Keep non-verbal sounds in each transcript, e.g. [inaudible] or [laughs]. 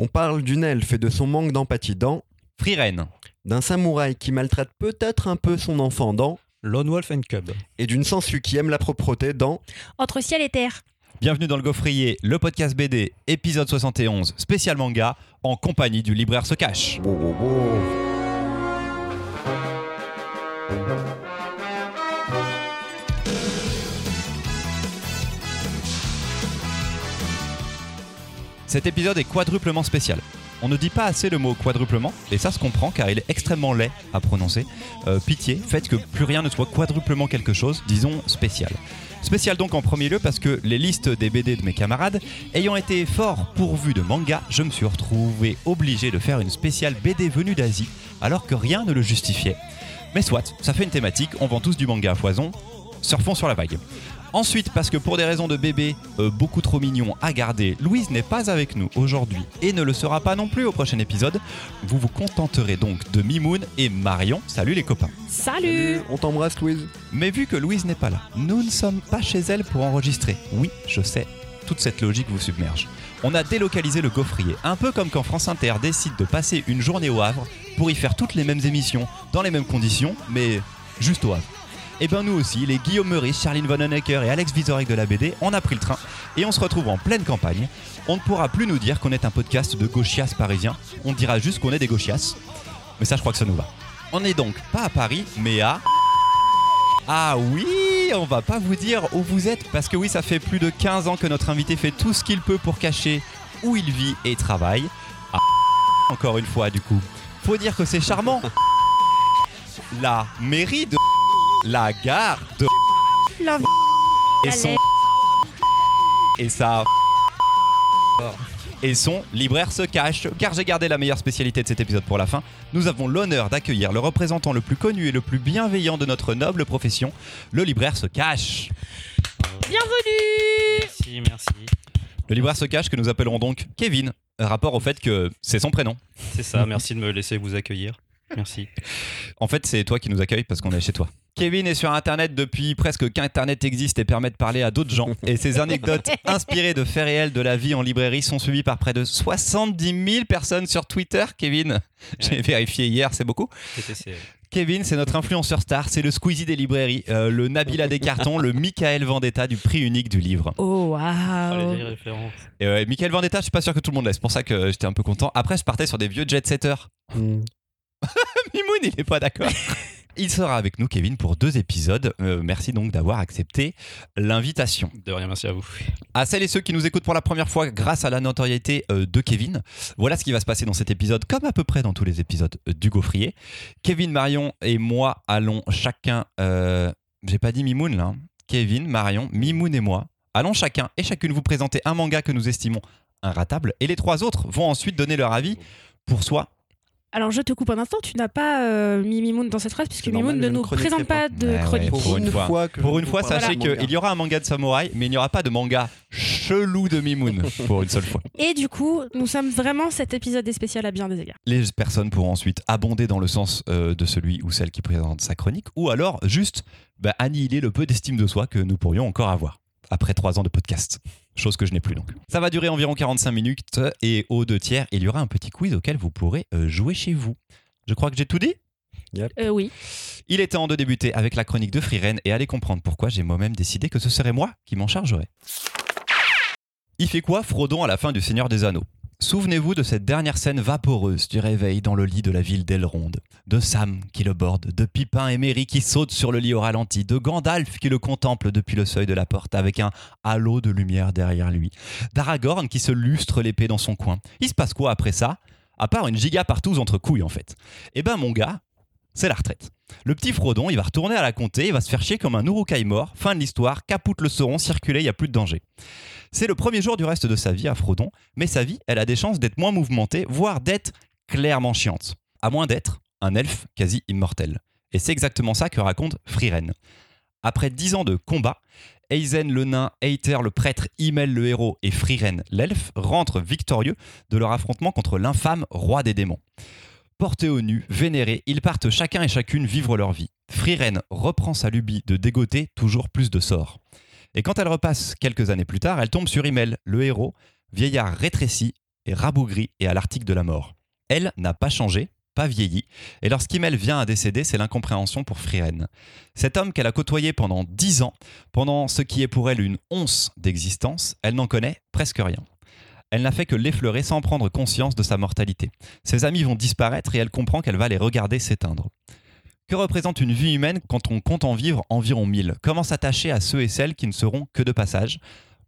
On parle d'une elfe et de son manque d'empathie dans, Freeren. d'un samouraï qui maltraite peut-être un peu son enfant dans, Lone Wolf and Cub. et d'une sangsue qui aime la propreté dans. Entre ciel et terre. Bienvenue dans le Gaufrier, le podcast BD, épisode 71, spécial manga, en compagnie du libraire Se Cache. Cet épisode est quadruplement spécial. On ne dit pas assez le mot quadruplement, et ça se comprend car il est extrêmement laid à prononcer. Euh, pitié, faites que plus rien ne soit quadruplement quelque chose, disons spécial. Spécial donc en premier lieu parce que les listes des BD de mes camarades ayant été fort pourvues de manga, je me suis retrouvé obligé de faire une spéciale BD venue d'Asie alors que rien ne le justifiait. Mais soit, ça fait une thématique, on vend tous du manga à foison, surfons sur la vague. Ensuite, parce que pour des raisons de bébé euh, beaucoup trop mignons à garder, Louise n'est pas avec nous aujourd'hui et ne le sera pas non plus au prochain épisode. Vous vous contenterez donc de Mimoun et Marion. Salut les copains. Salut On t'embrasse, Louise. Mais vu que Louise n'est pas là, nous ne sommes pas chez elle pour enregistrer. Oui, je sais, toute cette logique vous submerge. On a délocalisé le gaufrier, un peu comme quand France Inter décide de passer une journée au Havre pour y faire toutes les mêmes émissions, dans les mêmes conditions, mais juste au Havre. Et ben nous aussi, les Guillaume Meurice, Charline Vonnenecker et Alex Vizorek de la BD, on a pris le train et on se retrouve en pleine campagne. On ne pourra plus nous dire qu'on est un podcast de gauchias parisiens, on dira juste qu'on est des gauchias. Mais ça je crois que ça nous va. On est donc pas à Paris, mais à... Ah oui, on va pas vous dire où vous êtes, parce que oui, ça fait plus de 15 ans que notre invité fait tout ce qu'il peut pour cacher où il vit et travaille. Ah, encore une fois, du coup. Faut dire que c'est charmant. La mairie de... La gare de... La Et son... Et ça... Et son libraire se cache, car j'ai gardé la meilleure spécialité de cet épisode pour la fin. Nous avons l'honneur d'accueillir le représentant le plus connu et le plus bienveillant de notre noble profession, le libraire se cache. Bienvenue Merci, merci. Le libraire se cache que nous appellerons donc Kevin, rapport au fait que c'est son prénom. C'est ça, merci de me laisser vous accueillir. Merci. En fait, c'est toi qui nous accueilles parce qu'on est chez toi. Kevin est sur Internet depuis presque qu'Internet existe et permet de parler à d'autres gens. Et ses anecdotes [laughs] inspirées de faits réels de la vie en librairie sont suivies par près de 70 000 personnes sur Twitter. Kevin, j'ai vérifié hier, c'est beaucoup. TTC. Kevin, c'est notre influenceur star, c'est le Squeezie des librairies, euh, le Nabila des cartons, le Michael Vendetta du prix unique du livre. Oh Oh, les waouh vieilles références. Et ouais, Michael Vendetta, je suis pas sûr que tout le monde l'ait, c'est pour ça que j'étais un peu content. Après, je partais sur des vieux jet-setters. Hmm. [laughs] Mimoun, il est pas d'accord. [laughs] Il sera avec nous, Kevin, pour deux épisodes. Euh, merci donc d'avoir accepté l'invitation. De rien, merci à vous. À celles et ceux qui nous écoutent pour la première fois grâce à la notoriété euh, de Kevin, voilà ce qui va se passer dans cet épisode, comme à peu près dans tous les épisodes euh, du Gaufrier. Kevin, Marion et moi allons chacun. euh, J'ai pas dit Mimoun là. hein. Kevin, Marion, Mimoun et moi allons chacun et chacune vous présenter un manga que nous estimons inratable et les trois autres vont ensuite donner leur avis pour soi Alors je te coupe un instant, tu n'as pas euh, mis Mimoun dans cette phrase puisque Mimoun ne nous présente pas. pas de ouais. chronique. Pour une fois. que Pour une ne fois, sachez qu'il y aura un manga de samouraï, mais il n'y aura pas de manga chelou de Mimoun [laughs] pour une seule fois. Et du coup, nous sommes vraiment cet épisode est spécial à bien des égards. Les personnes pourront ensuite abonder dans le sens euh, de celui ou celle qui présente sa chronique, ou alors juste bah, annihiler le peu d'estime de soi que nous pourrions encore avoir après trois ans de podcast. Chose que je n'ai plus donc. Ça va durer environ 45 minutes et aux deux tiers, il y aura un petit quiz auquel vous pourrez euh, jouer chez vous. Je crois que j'ai tout dit? Euh, oui. Il est temps de débuter avec la chronique de Freeren et allez comprendre pourquoi j'ai moi-même décidé que ce serait moi qui m'en chargerais. Il fait quoi Frodon à la fin du Seigneur des Anneaux? Souvenez-vous de cette dernière scène vaporeuse du réveil dans le lit de la ville d'Elrond, de Sam qui le borde, de Pipin et Merry qui sautent sur le lit au ralenti, de Gandalf qui le contemple depuis le seuil de la porte avec un halo de lumière derrière lui, d'Aragorn qui se lustre l'épée dans son coin. Il se passe quoi après ça? À part une giga partouze entre couilles en fait. Eh ben mon gars, c'est la retraite. Le petit Frodon, il va retourner à la comté, il va se faire chier comme un Urukai mort. Fin de l'histoire, capoute le Sauron, circuler, il n'y a plus de danger. C'est le premier jour du reste de sa vie à Frodon, mais sa vie, elle a des chances d'être moins mouvementée, voire d'être clairement chiante. À moins d'être un elfe quasi immortel. Et c'est exactement ça que raconte Frieren. Après dix ans de combat, Aizen le nain, Aether le prêtre, Himmel le héros et Frieren l'elfe rentrent victorieux de leur affrontement contre l'infâme roi des démons. Portés au nu, vénérés, ils partent chacun et chacune vivre leur vie. Frieren reprend sa lubie de dégoter toujours plus de sorts. Et quand elle repasse quelques années plus tard, elle tombe sur Himmel, le héros, vieillard rétréci est rabougri et à l'article de la mort. Elle n'a pas changé, pas vieilli, et lorsqu'Imel vient à décéder, c'est l'incompréhension pour Friren. Cet homme qu'elle a côtoyé pendant dix ans, pendant ce qui est pour elle une once d'existence, elle n'en connaît presque rien. Elle n'a fait que l'effleurer sans prendre conscience de sa mortalité. Ses amis vont disparaître et elle comprend qu'elle va les regarder s'éteindre. Que représente une vie humaine quand on compte en vivre environ 1000 Comment s'attacher à ceux et celles qui ne seront que de passage?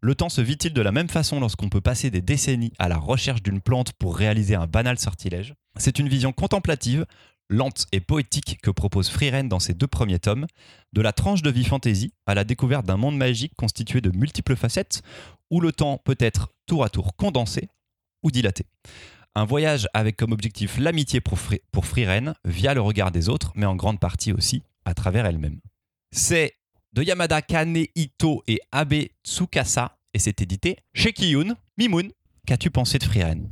Le temps se vit-il de la même façon lorsqu'on peut passer des décennies à la recherche d'une plante pour réaliser un banal sortilège? C'est une vision contemplative, lente et poétique que propose Frieren dans ses deux premiers tomes, de la tranche de vie fantasy à la découverte d'un monde magique constitué de multiples facettes, où le temps peut être tour à tour condensé ou dilaté. Un voyage avec comme objectif l'amitié pour, Frieren via le regard des autres, mais en grande partie aussi à travers elle-même. C'est de Yamada Kanehito et Abe Tsukasa et c'est édité chez Kiyun. Mimoun, qu'as-tu pensé de Frieren?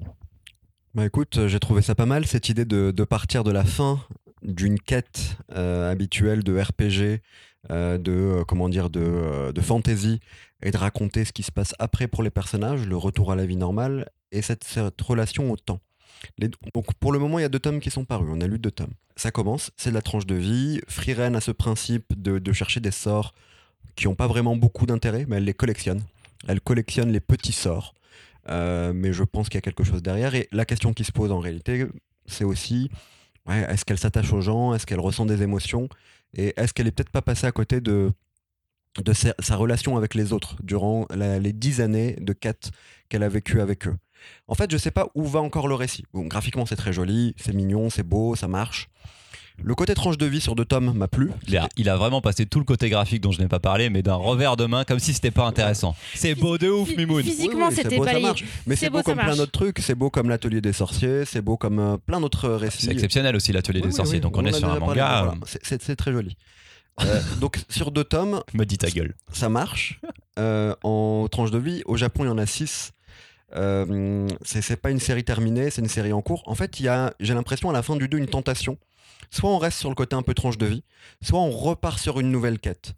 Bah écoute, euh, j'ai trouvé ça pas mal, cette idée de, partir de la fin d'une quête euh, habituelle de RPG, euh, de, comment dire, de, de fantasy, et de raconter ce qui se passe après pour les personnages, le retour à la vie normale, et cette, relation au temps. Donc pour le moment, il y a deux tomes qui sont parus, on a lu deux tomes. Ça commence, c'est de la tranche de vie, Frieren a ce principe de, de chercher des sorts qui n'ont pas vraiment beaucoup d'intérêt, mais elle les collectionne. Elle collectionne les petits sorts. Euh, mais je pense qu'il y a quelque chose derrière. Et la question qui se pose en réalité, c'est aussi est-ce qu'elle s'attache aux gens? Est-ce qu'elle ressent des émotions? Et est-ce qu'elle est peut-être pas passée à côté de, sa, relation avec les autres durant les dix années de quête qu'elle a vécues avec eux? En fait, je sais pas où va encore le récit. Graphiquement, c'est très joli, c'est mignon, c'est beau, ça marche. Le côté tranche de vie sur deux tomes m'a plu. il a, il a vraiment passé tout le côté graphique dont je n'ai pas parlé, mais d'un revers de main, comme si c'était pas intéressant. C'est beau de ouf, Mimoun. Physiquement, Oui, oui, c'est c'était beau, pas ça les- marche. Mais c'est beau, comme plein d'autres trucs. C'est beau comme l'atelier des sorciers. C'est beau comme euh, plein d'autres récits. C'est exceptionnel aussi l'atelier Oui, des oui, sorciers, oui, donc on, en est sur un manga. voilà. C'est- très joli. Euh, [laughs] donc sur deux tomes, [laughs] euh, Me dis ta gueule. ça marche. Euh, en tranche de vie, au Japon, il y en a six. Euh, c'est pas une série terminée, c'est une série en cours. En fait, il y a, j'ai l'impression à la fin du 2 une tentation. Soit on reste sur le côté un peu tranche de vie, soit on repart sur une nouvelle quête.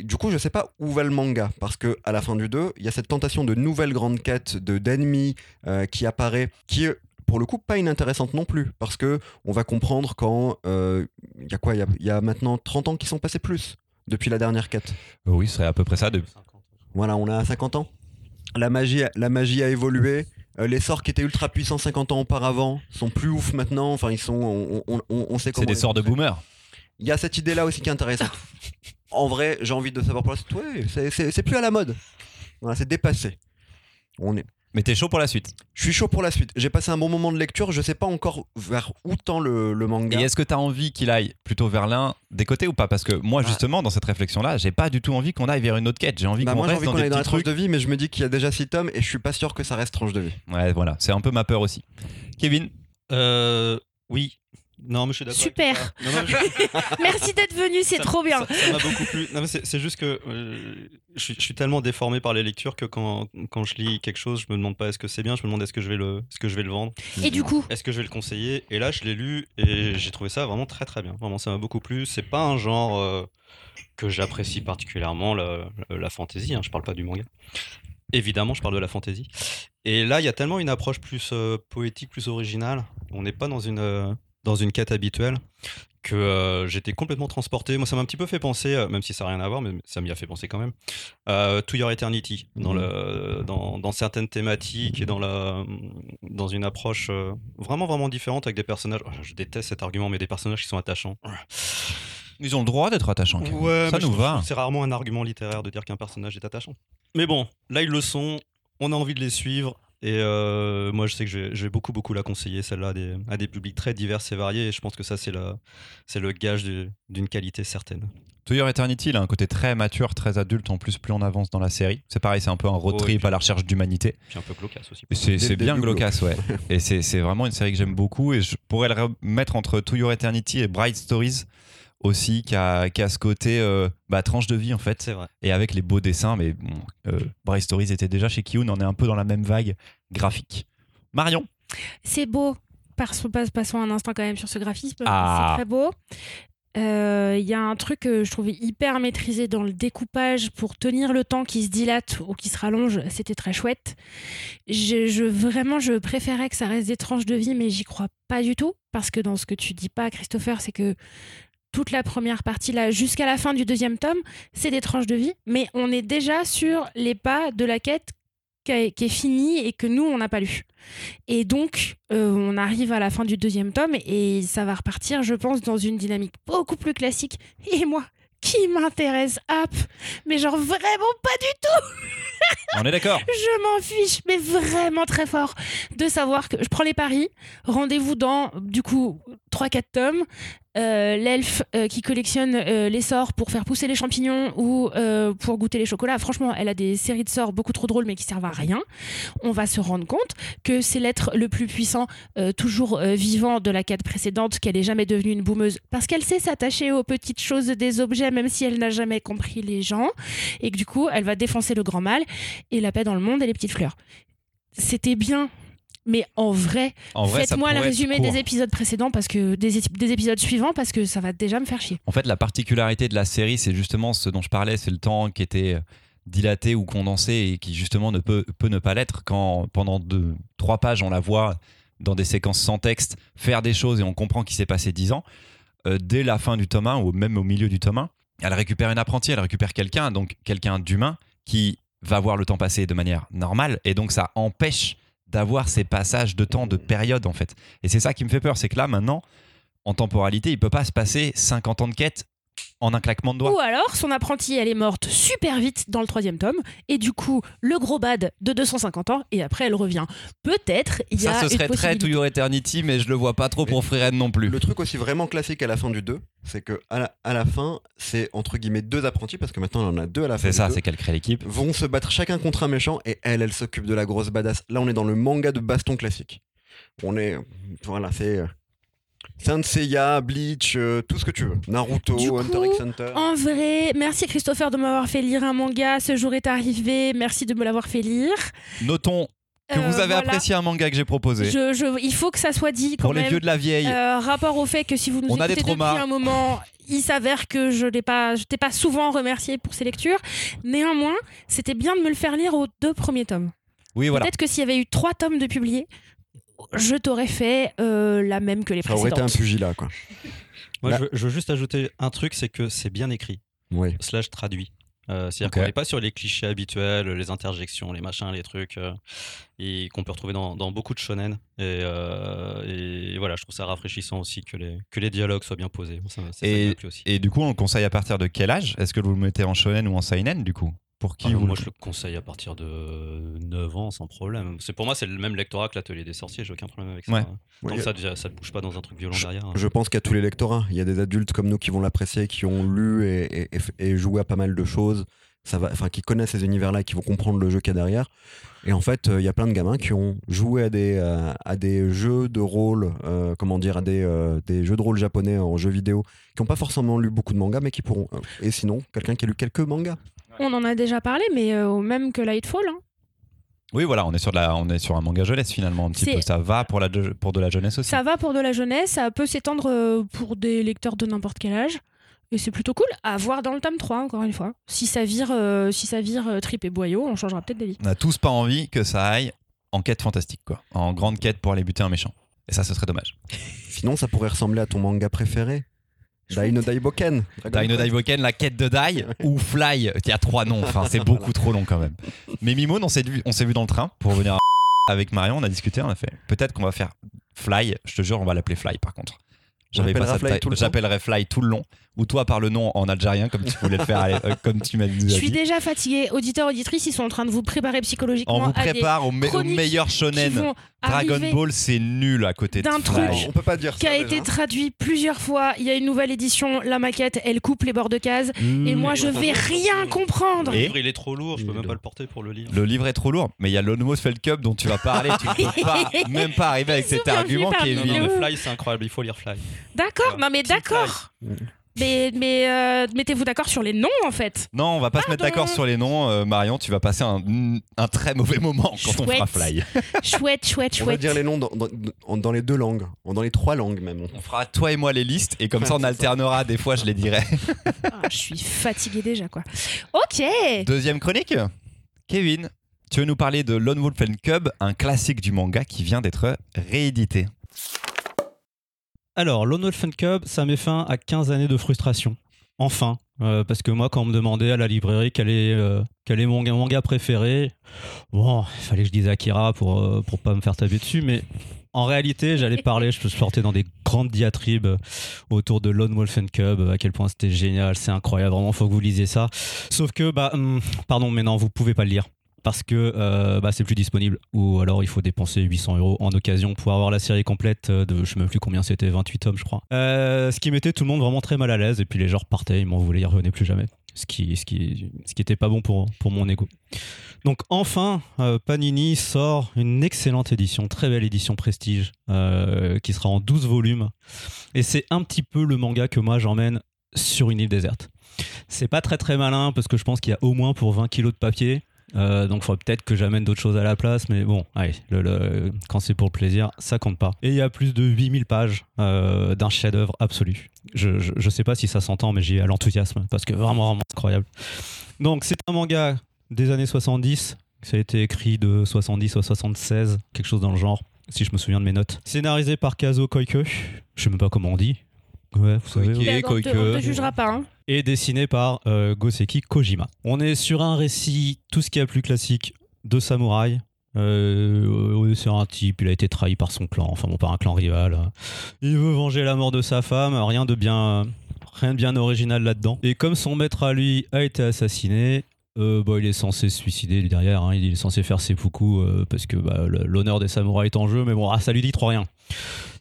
Et Du coup, je sais pas où va le manga, parce que à la fin du 2, il y a cette tentation de nouvelle grande quête, de d'ennemis euh, qui apparaît, qui est pour le coup pas inintéressante non plus, parce que on va comprendre quand euh, il y a quoi, il y a- il y, a maintenant 30 ans qui sont passés plus depuis la dernière quête. Oui, ce serait à peu près ça. De... Voilà, on a 50 ans. La magie, la magie a évolué. Euh, les sorts qui étaient ultra puissants 50 ans auparavant sont plus ouf maintenant. Enfin, ils sont. On, on- on- on sait comment. C'est des sorts de boomer. Il y a cette idée-là aussi qui est intéressante. [laughs] en vrai, j'ai envie de savoir pour la suite. Ouais, c'est plus à la mode. Voilà, c'est dépassé. On est. Mais t'es chaud pour la suite. Je suis chaud pour la suite. J'ai passé un bon moment de lecture. Je sais pas encore vers où tend le, le manga. Et est-ce que t'as envie qu'il aille plutôt vers l'un des côtés ou pas? Parce que moi, Ah. justement, dans cette réflexion-là, j'ai pas du tout envie qu'on aille vers une autre quête. J'ai envie Bah, qu'on reste envie dans qu'on des aille dans la tranche de vie, mais je me dis qu'il y a déjà 6 tomes et je suis pas sûr que ça reste tranche de vie. Ouais, voilà, c'est un peu ma peur aussi. Kevin, Euh, oui. Non, mais je suis d'accord. Super. toi. Non, non, je- [laughs] Merci d'être venu, c'est trop bien. Ça m'a beaucoup plu. C'est juste que euh, je, suis, je suis tellement déformé par les lectures que quand, quand je lis quelque chose, je me demande pas est-ce que c'est bien, je me demande est-ce que je vais le, est-ce que je vais le vendre, Et du coup, est-ce que je vais le conseiller? Et là, je l'ai lu et j'ai trouvé ça vraiment très très bien. Vraiment, ça m'a beaucoup plu. C'est pas un genre euh, que j'apprécie particulièrement, la, la, fantasy. Hein, je parle pas du manga. Évidemment, je parle de la fantasy. Et là, il y a tellement une approche plus euh, poétique, plus originale. On n'est pas dans une, euh, dans une quête habituelle que euh, j'étais complètement transporté. Moi, ça m'a un petit peu fait penser, euh, même si ça n'a rien à voir, mais ça m'y a fait penser quand même, euh, To Your Eternity, dans, Mhm. le, dans, dans certaines thématiques et dans, la, dans une approche euh, vraiment, vraiment différente avec des personnages. oh, je déteste cet argument, mais des personnages qui sont attachants. ils ont le droit d'être attachants. Ouais, ça nous va. C'est rarement un argument littéraire de dire qu'un personnage est attachant. Mais bon, là ils le sont, on a envie de les suivre. Et euh, moi je sais que je vais, je vais beaucoup beaucoup la conseiller celle-là à des, à des publics très divers et variés et je pense que ça c'est la- c'est le gage du- d'une qualité certaine. To Your Eternity, il a un côté très mature, très adulte en plus, plus on avance dans la série. C'est pareil, c'est un peu un road Oh, trip puis- à la recherche d'humanité. Puis un peu glaucasse aussi. C'est bien glaucasse, ouais. Et c'est c'est vraiment une série que j'aime beaucoup. Et je pourrais le remettre entre To Your Eternity et Bright Stories aussi, qui a, qui a ce côté euh, bah, tranche de vie en fait. C'est vrai. Et avec les beaux dessins, mais bon, euh, Stories était déjà chez Kiyun, on est un peu dans la même vague graphique. Marion? C'est beau. Passons, un instant quand même sur ce graphisme. Ah. C'est très beau. Euh, Il y a un truc que je trouvais hyper maîtrisé dans le découpage pour tenir le temps qui se dilate ou qui se rallonge. C'était très chouette. Je, je- vraiment, je préférais que ça reste des tranches de vie, mais j'y crois pas du tout. Parce que dans ce que tu dis pas, Christopher, c'est que toute la première partie, là, jusqu'à la fin du deuxième tome, c'est des tranches de vie, mais on est déjà sur les pas de la quête qui, est finie et que nous, on n'a pas lu. Et donc, euh, on arrive à la fin du deuxième tome et ça va repartir, je pense, dans une dynamique beaucoup plus classique. Et moi, qui m'intéresse App Mais genre vraiment pas du tout On est d'accord [laughs] Je m'en fiche, mais vraiment très fort de savoir que je prends les paris. Rendez-vous dans, du coup, 3-4 tomes. Euh, L'elfe euh, qui collectionne euh, les sorts pour faire pousser les champignons ou pour goûter les chocolats. Franchement, elle a des séries de sorts beaucoup trop drôles mais qui servent à rien. On va se rendre compte que c'est l'être le plus puissant, toujours vivant de la quête précédente, qu'elle est jamais devenue une boumeuse parce qu'elle sait s'attacher aux petites choses des objets même si elle n'a jamais compris les gens et que du coup, elle va défoncer le grand mal et la paix dans le monde et les petites fleurs. C'était bien. Mais en vrai, faites-moi le résumé des épisodes précédents parce que des épisodes suivants parce que ça va déjà me faire chier. En fait, la particularité de la série, c'est justement ce dont je parlais, c'est le temps qui était euh, dilaté ou condensé et qui justement ne peut, peut ne pas l'être quand pendant deux, trois pages on la voit dans des séquences sans texte faire des choses et on comprend qu'il s'est passé dix ans. Euh, dès la fin du tome 1 ou même au milieu du tome 1, elle récupère une apprentie, elle récupère quelqu'un, donc quelqu'un d'humain qui va voir le temps passer de manière normale et donc ça empêche d'avoir ces passages de temps, de période en fait. Et c'est ça qui me fait peur, c'est que là maintenant, en temporalité, il peut pas se passer 50 ans de quête en un claquement de doigts. Ou alors, son apprentie, elle est morte super vite dans le troisième tome, et du coup, le gros bad de 250 ans, et après, elle revient. Peut-être, il y a Ça, ce une serait très. To Your Eternity, mais je le vois pas trop pour Freeren non plus. Le truc aussi vraiment classique à la fin du 2, c'est que à la, à la fin, c'est entre guillemets deux apprentis, parce que maintenant on en a deux à la fin. C'est ça, c'est qu'elle crée l'équipe. Vont se battre chacun contre un méchant et elle, elle s'occupe de la grosse badass. Là, on est dans le manga de baston classique. On est. Voilà, c'est. Saint Seiya, Bleach, euh, tout ce que tu veux. Naruto, Du coup, Hunter x Hunter. En vrai, merci Christopher de m'avoir fait lire un manga. Ce jour est arrivé. Merci de me l'avoir fait lire. Notons que Euh, vous avez voilà. apprécié un manga que j'ai proposé. Je, je- il faut que ça soit dit quand Pour les vieux de la vieille. Euh, rapport au fait que si vous nous On a des écoutez depuis un moment, il s'avère que je n'ai pas, je t'ai pas souvent remercié pour ces lectures. Néanmoins, c'était bien de me le faire lire aux deux premiers tomes. oui, voilà. Peut-être que s'il y avait eu trois tomes de publiés, je t'aurais fait euh, la même que les Ça aurait été un pugilat, quoi. [laughs] Moi, Là- je, veux, je veux juste ajouter un truc, c'est que c'est bien écrit, Oui. slash traduit. Euh, C'est-à-dire Ok. qu'on n'est pas sur les clichés habituels, les interjections, les machins, les trucs, euh, et qu'on peut retrouver dans, dans beaucoup de shonen. Et, euh, et voilà, je trouve ça rafraîchissant aussi que les, que les dialogues soient bien posés. Moi, ça- ça- ça Et- m'a plu aussi. Et du coup, on le conseille à partir de quel âge? Est-ce que vous le mettez en shonen ou en seinen du coup? Pour qui Ah vous moi, je le conseille à partir de 9 ans sans problème. C'est pour moi, c'est le même lectorat que l'atelier des sorciers. J'ai aucun problème avec ça. Ouais. Tant Ouais, que ça, déjà, ça te bouge pas dans un truc violent derrière. hein. Je pense qu'à tous les lectorats, il y a des adultes comme nous qui vont l'apprécier, qui ont lu et, et- et- et joué à pas mal de choses, ça va, enfin qui connaissent ces univers-là, et qui vont comprendre le jeu qu'il y a derrière. Et en fait, euh, il y a plein de gamins qui ont joué à des, euh, à des jeux de rôle, euh, comment dire, à des, euh, des jeux de rôle japonais en jeux vidéo, qui n'ont pas forcément lu beaucoup de mangas, mais qui pourront. et sinon, quelqu'un qui a lu quelques mangas. On en a déjà parlé, mais euh, au même que Lightfall. hein. Oui, voilà, on est sur de la, on est sur un manga jeunesse finalement un petit C'est- peu. Ça va pour la de- pour de la jeunesse aussi. Ça va pour de la jeunesse, ça peut s'étendre euh, pour des lecteurs de n'importe quel âge. Et c'est plutôt cool à voir dans le tome 3, encore une fois. Si ça vire, euh, si ça vire euh, trip et boyau, on changera peut-être d'avis. On n'a tous pas envie que ça aille en quête fantastique quoi, en grande quête pour aller buter un méchant. Et ça, ce serait dommage. Sinon, ça pourrait ressembler à ton manga préféré. Dai no Daiboken. Dai no. Daiboken, la quête de Dai ou Fly. Il y a trois noms, enfin c'est beaucoup trop long quand même. Mais Mimoun, on s'est vu, on s'est vu dans le train pour venir à [laughs] avec Marion, on a discuté, on a fait peut-être qu'on va faire Fly, je te jure, on va l'appeler Fly par contre. Fly J'appellerai Fly tout le long ou toi par le nom en algérien comme tu voulais le faire euh, comme tu m'as dit. Je suis déjà fatiguée. Auditeurs, auditrices, ils sont en train de vous préparer psychologiquement On vous à des prépare au, me- au chroniques meilleur shonen. Dragon Ball, c'est nul à côté de d'un Fly. truc On peut pas dire qui ça. a été traduit plusieurs fois. Il y a une nouvelle édition, la maquette, elle coupe les bords de case. Et moi, je vais rien comprendre. Le livre, il est trop lourd, je peux même lourd. pas le porter pour le lire. Le livre est trop lourd, mais il y a l'Almost Felt Cup dont tu vas parler. Tu peux [laughs] pas, même pas arriver avec cet argument qui est Non, non, mais Fly, c'est incroyable, il faut lire Fly. D'accord, non mais d'accord. Mais, mais euh, mettez-vous d'accord sur les noms en fait. Non, on va pas se mettre d'accord sur les noms. Euh, Marion, tu vas passer un, un très mauvais moment quand on Chouette. fera Fly. [laughs] Chouette, chouette, On va chouette. dire les noms dans, dans- dans les deux langues, dans les trois langues même. On fera toi et moi les listes et comme ça on alternera. Des fois, je les dirai. [laughs] Ah, je suis fatiguée déjà quoi. Ok. Deuxième chronique. Kevin, tu veux nous parler de Lone Wolf and Cub, un classique du manga qui vient d'être réédité. Alors, Lone Wolf and Cub, ça met fin à 15 années de frustration. Enfin. Euh, parce que moi, quand on me demandait à la librairie quel est, euh, mon ga- manga préféré, bon, il fallait que je dise Akira pour, euh, pour pas me faire taper dessus, mais en réalité, j'allais parler, je sortais dans des grandes diatribes autour de Lone Wolf and Cub, à quel point c'était génial, c'est incroyable, vraiment, faut que vous lisiez ça. Sauf que, bah, hum, pardon, mais non, vous pouvez pas le lire. Parce que euh, bah, c'est plus disponible, ou alors il faut dépenser 800 euros en occasion pour avoir la série complète euh, de je sais même plus combien c'était, 28 tomes je crois. Euh, ce qui mettait tout le monde vraiment très mal à l'aise, et puis les gens repartaient, ils m'en voulaient, ils revenaient plus jamais. Ce qui, ce était pas bon pour, mon ego. Donc enfin, euh, Panini sort une excellente édition, très belle édition prestige, qui sera en 12 volumes. Et c'est un petit peu le manga que moi j'emmène sur une île déserte. C'est pas très très malin parce que je pense qu'il y a au moins pour 20 kilos de papier. Euh, donc il faudrait peut-être que j'amène d'autres choses à la place, mais bon, allez, le- le- quand c'est pour le plaisir, ça compte pas. Et il y a plus de 8000 pages euh, d'un chef-d'œuvre absolu. Je, je, je sais pas si ça s'entend, mais j'ai à l'enthousiasme parce que vraiment, vraiment incroyable. Donc c'est un manga des années 70, ça a été écrit de 70 à 76, quelque chose dans le genre, si je me souviens de mes notes. Scénarisé par Kazo Koike, je sais même pas comment on dit. Ouais, vous savez. Koike. on, te jugera pas. Hein. Et dessiné par euh, Goseki Kojima. On est sur un récit, tout ce qui est plus classique, de samouraï. Euh, on est sur un type, il a été trahi par son clan, enfin bon, par un clan rival. Il veut venger la mort de sa femme, rien de bien, rien de bien original là-dedans. Et comme son maître à lui a été assassiné, euh, bah, il est censé se suicider derrière, hein. il est censé faire ses poucous euh, parce que bah, l'honneur des samouraïs est en jeu, mais bon, ah, ça lui dit trop rien.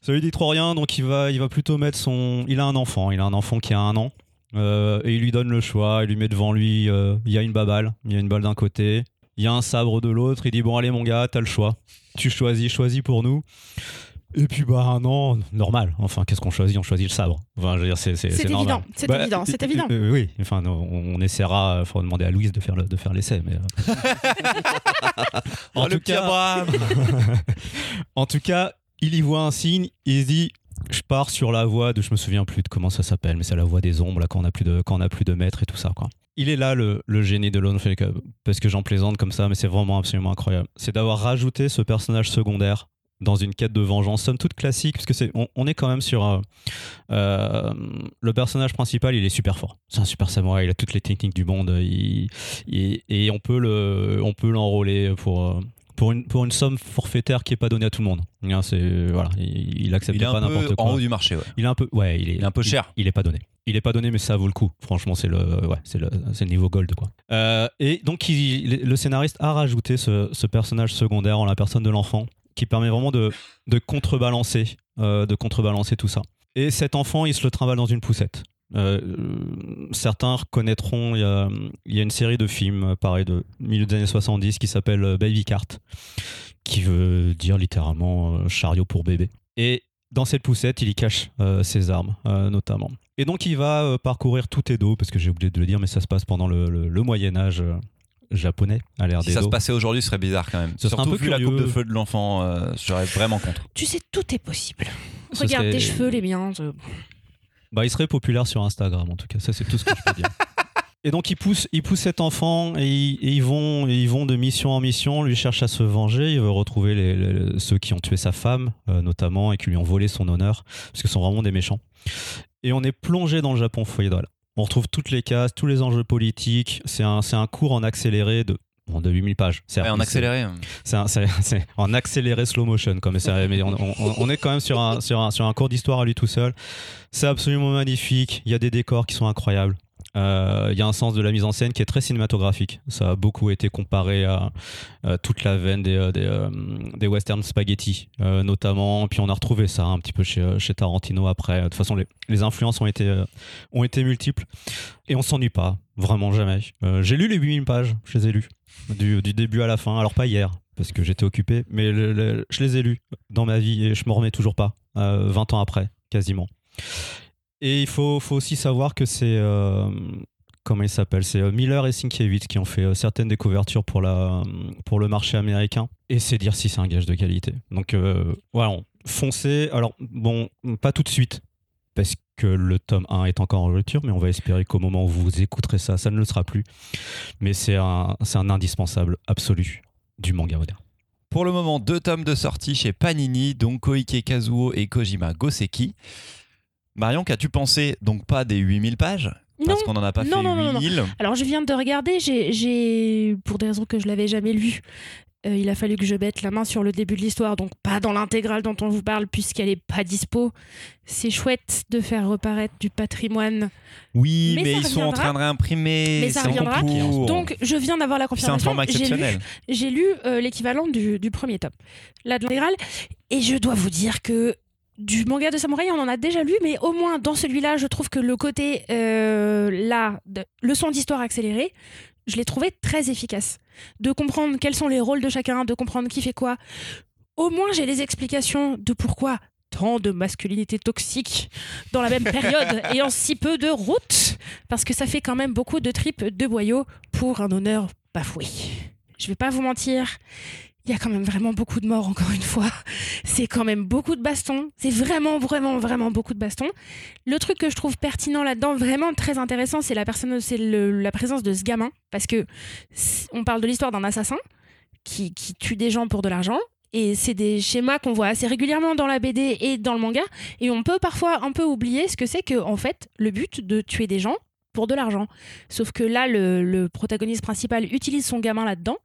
Ça lui dit trop rien, donc il va, il va plutôt mettre son. Il a un enfant, il a un enfant qui a un an. Euh, et il lui donne le choix, il lui met devant lui, euh, il y a une baballe, il y a une balle d'un côté, il y a un sabre de l'autre, il dit bon allez mon gars, t'as le choix, tu choisis, choisis pour nous. Et puis bah non, normal, enfin qu'est-ce qu'on choisit? On choisit le sabre. Enfin je veux dire c'est c'est- C'est c'est normal. évident, c'est Bah, évident, c'est euh, évident. euh, oui, enfin on, on essaiera, il faudra demander à Louise de faire le- de faire l'essai. Mais euh. [laughs] en, Oh, le tout cas, [laughs] en tout cas, il y voit un signe, il se dit je pars sur la voie de je me souviens plus de comment ça s'appelle mais c'est la voie des ombres là quand on a plus de quand a plus de maîtres et tout ça. Il est là le, génie de Lone parce que j'en plaisante comme ça mais c'est vraiment absolument incroyable. C'est d'avoir rajouté ce personnage secondaire dans une quête de vengeance somme toute classique parce que c'est on, est quand même sur euh, euh, le personnage principal il est super fort c'est un super samouraï il a toutes les techniques du monde et on peut le on peut l'enrôler pour euh, pour une, pour une somme forfaitaire qui est pas donnée à tout le monde. Hein, c'est voilà, il, il accepte Il est pas n'importe en quoi. haut du marché. ouais. Il est un peu ouais, il est, Il est un peu cher. Il, il est pas donné. Il est pas donné, mais ça vaut le coup. Franchement, c'est le ouais, c'est le, c'est le niveau gold quoi. Euh, et donc il- le scénariste a rajouté ce, ce personnage secondaire en la personne de l'enfant qui permet vraiment de, de contrebalancer euh, de contrebalancer tout ça. Et cet enfant, il se le trimballe dans une poussette. Euh, euh, certains reconnaîtront, il y, a, il y a une série de films, euh, pareil, de milieu des années 70 qui s'appelle Baby Cart, qui veut dire littéralement euh, chariot pour bébé. Et dans cette poussette, il y cache euh, ses armes, euh, notamment. Et donc, il va euh, parcourir tout Edo, parce que j'ai oublié de le dire, mais ça se passe pendant le, le- le Moyen-Âge euh, japonais, à l'ère Si ça se passait aujourd'hui, ce serait bizarre quand même. Ce serait un Surtout peu vu la coupe curieux. de feu de l'enfant, euh, je serais vraiment contre. Tu sais, tout est possible. Ce Regarde serait- tes cheveux, les miens. je- Bah, il serait populaire sur Instagram, en tout cas. Ça, c'est tout ce que je peux dire. [laughs] Et donc, il pousse, il pousse cet enfant et, ils- et ils, vont, et ils vont de mission en mission. Lui cherche à se venger. Il veut retrouver les- les- ceux qui ont tué sa femme, euh, notamment, et qui lui ont volé son honneur, parce que ce sont vraiment des méchants. Et on est plongé dans le Japon féodal. On retrouve toutes les cases, tous les enjeux politiques. C'est un, c'est un cours en accéléré de, de 8000 pages. Ouais, en accéléré. [laughs] c'est en accéléré slow motion, comme mais on, on- on est quand même sur un, sur un, sur un cours d'histoire à lui tout seul. C'est absolument magnifique. Il y a des décors qui sont incroyables. Euh, il y a un sens de la mise en scène qui est très cinématographique. Ça a beaucoup été comparé à, à toute la veine des, euh, des, euh, des western spaghetti, euh, notamment. Puis on a retrouvé ça un petit peu chez, chez Tarantino après. De toute façon, les, les influences ont été, ont été multiples. Et on s'ennuie pas, vraiment jamais. Euh, J'ai lu les 8000 pages, je les ai lues, du, du début à la fin. Alors pas hier, parce que j'étais occupé, mais je les ai lus dans ma vie et je me remets toujours pas, euh, 20 ans après, quasiment. Et il faut, faut aussi savoir que c'est. euh, comment s'appelle C'est euh, Miller et Sienkiewicz qui ont fait euh, certaines des couvertures pour, la, pour le marché américain. Et c'est dire si c'est un gage de qualité. Donc euh, voilà, on- foncez. Alors, bon, pas tout de suite, parce que le tome 1 est encore en lecture, mais on va espérer qu'au moment où vous écouterez ça, ça ne le sera plus. Mais c'est un, c'est un indispensable absolu du manga moderne. Pour le moment, deux tomes de sortie chez Panini, donc Koike Kazuo et Kojima Goseki. Marion, qu'as-tu pensé Donc pas des 8000 pages, Non, parce qu'on n'en a pas Non, fait non, non, non. 8000. Alors je viens de regarder, j'ai- j'ai, pour des raisons que je l'avais jamais lu, il a fallu que je mette la main sur le début de l'histoire, donc pas dans l'intégrale dont on vous parle puisqu'elle est pas dispo. C'est chouette de faire reparaître du patrimoine. Oui, Mais ils sont en train de réimprimer. Mais ça reviendra. Donc je viens d'avoir la c'est un confirmation. format J'ai lu, exceptionnel. j'ai lu euh, l'équivalent du, du premier tome, là de l'intégrale, et je dois vous dire que du manga de samouraï, on en a déjà lu, mais au moins dans celui-là, je trouve que le côté euh, là, de leçon d'histoire accélérée, je l'ai trouvé très efficace. De comprendre quels sont les rôles de chacun, de comprendre qui fait quoi. Au moins, j'ai les explications de pourquoi tant de masculinité toxique dans la même [laughs] période et en si peu de route, parce que ça fait quand même beaucoup de tripes de boyaux pour un honneur bafoué. Je vais pas vous mentir, il y a quand même vraiment beaucoup de morts, encore une fois. [laughs] C'est quand même beaucoup de bastons. C'est vraiment, vraiment, vraiment beaucoup de bastons. Le truc que je trouve pertinent là-dedans, vraiment très intéressant, c'est la, présence de ce gamin. Parce que on parle de l'histoire d'un assassin qui, tue des gens pour de l'argent. Et c'est des schémas qu'on voit assez régulièrement dans la BD et dans le manga. Et on peut parfois un peu oublier ce que c'est que, en fait, le but de tuer des gens pour de l'argent. Sauf que là, le protagoniste principal utilise son gamin là-dedans.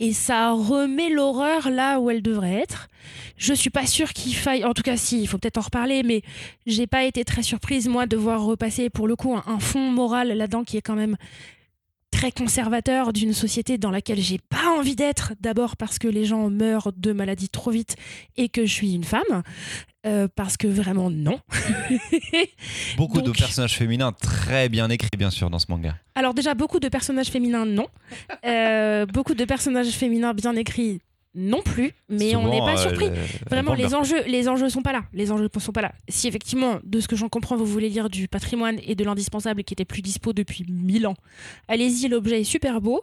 Et ça remet l'horreur là où elle devrait être. Je suis pas sûre qu'il faille. En tout cas, si, il faut peut-être en reparler, mais j'ai pas été très surprise, moi, de voir repasser pour le coup un, fond moral là-dedans qui est quand même très conservateur d'une société dans laquelle j'ai pas envie d'être. D'abord parce que les gens meurent de maladies trop vite et que je suis une femme. Euh, parce que vraiment, non. [laughs] Beaucoup de personnages féminins très bien écrits, bien sûr, dans ce manga. Alors déjà, beaucoup de personnages féminins, non. Euh, beaucoup de personnages féminins bien écrits, non plus. Mais on n'est pas euh, surpris. Vraiment, le les enjeux, les enjeux sont pas là. Les enjeux sont pas là. Si effectivement, de ce que j'en comprends, vous voulez lire du patrimoine et de l'indispensable qui était plus dispo depuis mille ans, allez-y, l'objet est super beau.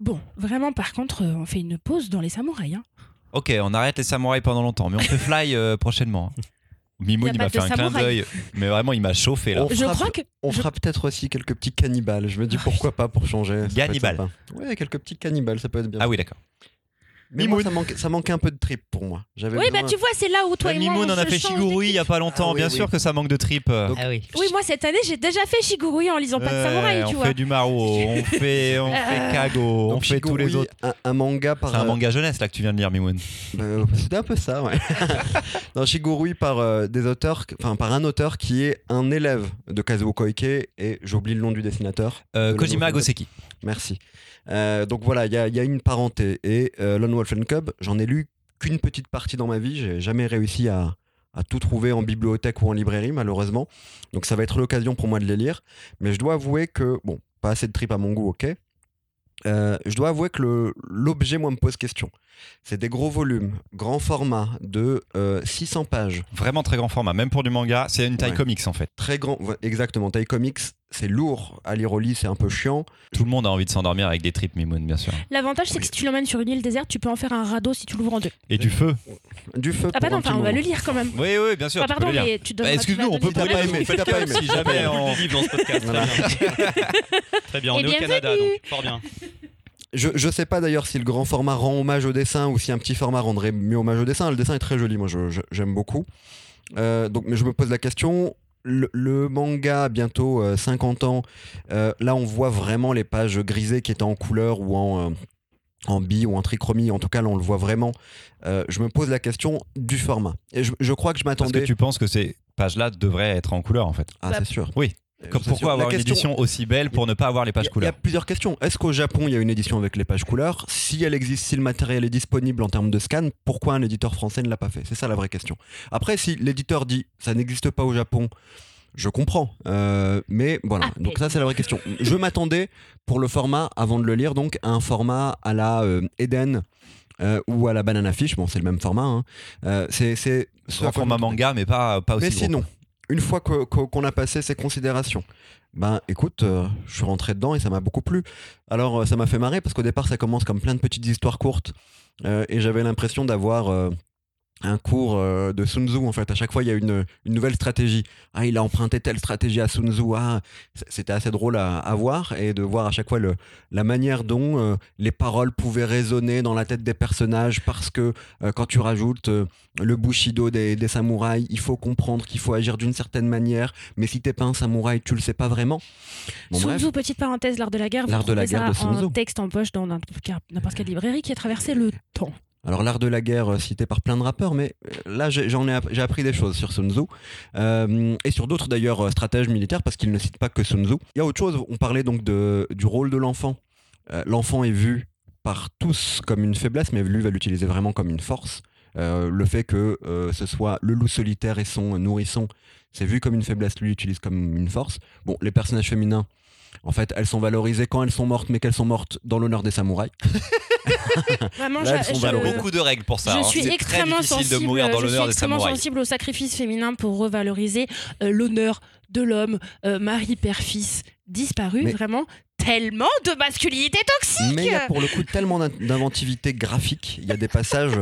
Bon, vraiment, par contre, on fait une pause dans les samouraïs. hein. Ok, on arrête les samouraïs pendant longtemps, mais on fait Fly euh, prochainement. Mimoun, Y a il m'a fait un clin d'œil, mais vraiment, il m'a chauffé là. On Je fera- crois que On je- fera peut-être aussi quelques petits cannibales. Je me dis pourquoi pas pour changer. peut Cannibales. Ouais, quelques petits cannibales, ça peut être bien. Ah oui, d'accord. Mais moi, ça manquait un peu de trip pour moi. J'avais Oui, besoin- bah tu vois, c'est là où toi et moi. Mimoun, on a se fait change Shigurui il y a d'équipe. pas longtemps, Ah oui, bien oui. sûr que ça manque de trip. Donc, Ah oui. Oui, moi cette année, j'ai déjà fait Shigurui en lisant pas de samouraï, tu on vois. fait du Maro, on [laughs] fait, on fait Euh, Kago, on donc fait tous les autres. Un, un manga par. C'est un euh, manga jeunesse là que tu viens de lire, Mimoun. Euh, C'était un peu ça, ouais. [laughs] Dans Shigurui par euh, des auteurs, enfin par un auteur qui est un élève de Kazuo Koike et j'oublie le nom du dessinateur. Euh, De Kojima. Goseki. Merci. Euh, donc voilà, il y, a- une parenté et euh, Lone Wolf and Cub, j'en ai lu qu'une petite partie dans ma vie. J'ai jamais réussi à, tout trouver en bibliothèque ou en librairie, malheureusement. Donc ça va être l'occasion pour moi de les lire. Mais je dois avouer que bon, pas assez de trip à mon goût, ok. Euh, je dois avouer que l'objet, moi, me pose question. C'est des gros volumes, grand format de euh, 600 pages. Vraiment très grand format, même pour du manga, c'est une taille Ouais. comics en fait. Très grand, exactement, taille comics, c'est lourd. À lire au lit, c'est un peu chiant. Tout le monde a envie de s'endormir avec des tripes, Mimoun, bien sûr. L'avantage, c'est que si tu l'emmènes sur une île déserte, tu peux en faire un radeau si tu l'ouvres en deux. Et du feu. Du feu Ah, bah non, enfin, on va le lire quand même. Oui, oui, bien sûr. Ah, tu peux pardon, mais tu Bah, Excuse-nous, on peut pas avis. t'as pas aimé. si [laughs] jamais on... [laughs] livre dans ce podcast. Très bien. On Et est au bienvenue. Canada, donc fort bien. Je, je sais pas d'ailleurs si le grand format rend hommage au dessin ou si un petit format rendrait mieux hommage au dessin. Le dessin est très joli, moi je- je- j'aime beaucoup. Euh, donc, mais je me pose la question. Le, le manga bientôt euh, 50 ans. Euh, là, on voit vraiment les pages grisées qui étaient en couleur ou en, euh, en bi ou en trichromie. En tout cas, là, on le voit vraiment. Euh, je me pose la question du format. Et je, je crois que je Parce que m'attendais. tu penses que ces pages-là devraient être en couleur en fait. Ah, c'est sûr. Oui. Euh, Comme pourquoi avoir une édition aussi belle pour ne pas avoir les pages a- Il y a couleurs plusieurs questions. Est-ce qu'au Japon, il y a une édition avec les pages couleurs Si elle existe, si le matériel est disponible en termes de scan, pourquoi un éditeur français ne l'a pas fait? C'est ça la vraie question. Après, si l'éditeur dit ça n'existe pas au Japon, je comprends. Euh, mais voilà, Ah, donc ça c'est la vraie question. Je [laughs] m'attendais pour le format, avant de le lire, donc à un format à la euh, Eden. euh, ou à la banana fish, bon c'est le même format. hein. Euh, c'est c'est ce je format manga, mais pas, pas aussi Mais gros. sinon, une fois qu'on a passé ces considérations, ben écoute, euh, je suis rentré dedans et ça m'a beaucoup plu. Alors euh, ça m'a fait marrer parce qu'au départ ça commence comme plein de petites histoires courtes euh, et j'avais l'impression d'avoir un cours euh, de Sun Tzu en fait. À chaque fois il y a une, une nouvelle stratégie. Ah il a emprunté telle stratégie à Sun Tzu. Ah c'était assez drôle à, à voir et de voir à chaque fois le, la manière dont euh, les paroles pouvaient résonner dans la tête des personnages parce que euh, quand tu rajoutes euh, le bushido des, des samouraïs, il faut comprendre qu'il faut agir d'une certaine manière, mais si t'es pas un samouraï, tu le sais pas vraiment. Bon, Sun. Tzu, petite parenthèse, l'art de la guerre. L'art de la guerre de Sun en Tzu. texte en poche dans n'importe quelle librairie qui a traversé le temps. Alors l'art de la guerre euh, cité par plein de rappeurs, mais euh, là j'en ai, appris des choses sur Sun Tzu euh, et sur d'autres d'ailleurs stratèges militaires parce qu'il ne cite pas que Sun Tzu. Il y a autre chose. On parlait donc de, du rôle de l'enfant. L'enfant est vu par tous comme une faiblesse, mais lui va l'utiliser vraiment comme une force. Le fait que ce soit le loup solitaire et son nourrisson, c'est vu comme une faiblesse, lui l'utilise comme une force. Bon, les personnages féminins, en fait, elles sont valorisées quand elles sont mortes, mais qu'elles sont mortes dans l'honneur des samouraïs. [laughs] Vraiment, Là, elles je- sont je- valorisées. beaucoup de règles pour ça. je hein. suis C'est très extrêmement difficile sensible, de mourir dans je suis l'honneur des extrêmement samouraïs. sensible au sacrifice féminin pour revaloriser euh, l'honneur de l'homme, euh, mari, père, fils disparu, Mais- vraiment tellement de masculinité toxique. Mais il y a pour le coup tellement d'in- d'inventivité graphique. Il y a des passages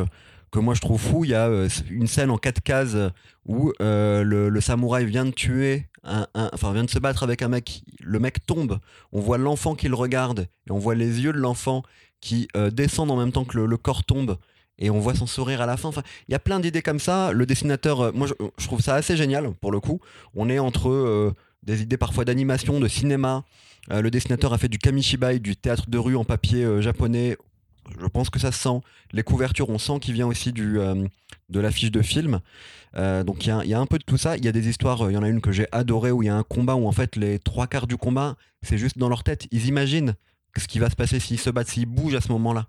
que moi je trouve fous. Il y a euh, une scène en quatre cases où euh, le, samouraï vient de tuer, enfin vient de se battre avec un mec. Le mec tombe. On voit l'enfant qui le regarde et on voit les yeux de l'enfant qui euh, descendent en même temps que le, corps tombe. Et on voit son sourire à la fin. Enfin, il y a plein d'idées comme ça. Le dessinateur, moi je, trouve ça assez génial pour le coup. On est entre des idées parfois d'animation, de cinéma, le dessinateur a fait du kamishibai, du théâtre de rue en papier japonais. Je pense que ça se sent. Les couvertures, on sent qu'il vient aussi du, euh, de l'affiche de film. Euh, donc il y a, il y a un peu de tout ça. Il y a des histoires, euh, il y en a une que j'ai adorée où il y a un combat où en fait les trois quarts du combat, c'est juste dans leur tête. Ils imaginent ce qui va se passer s'ils se battent, s'ils bougent à ce moment-là.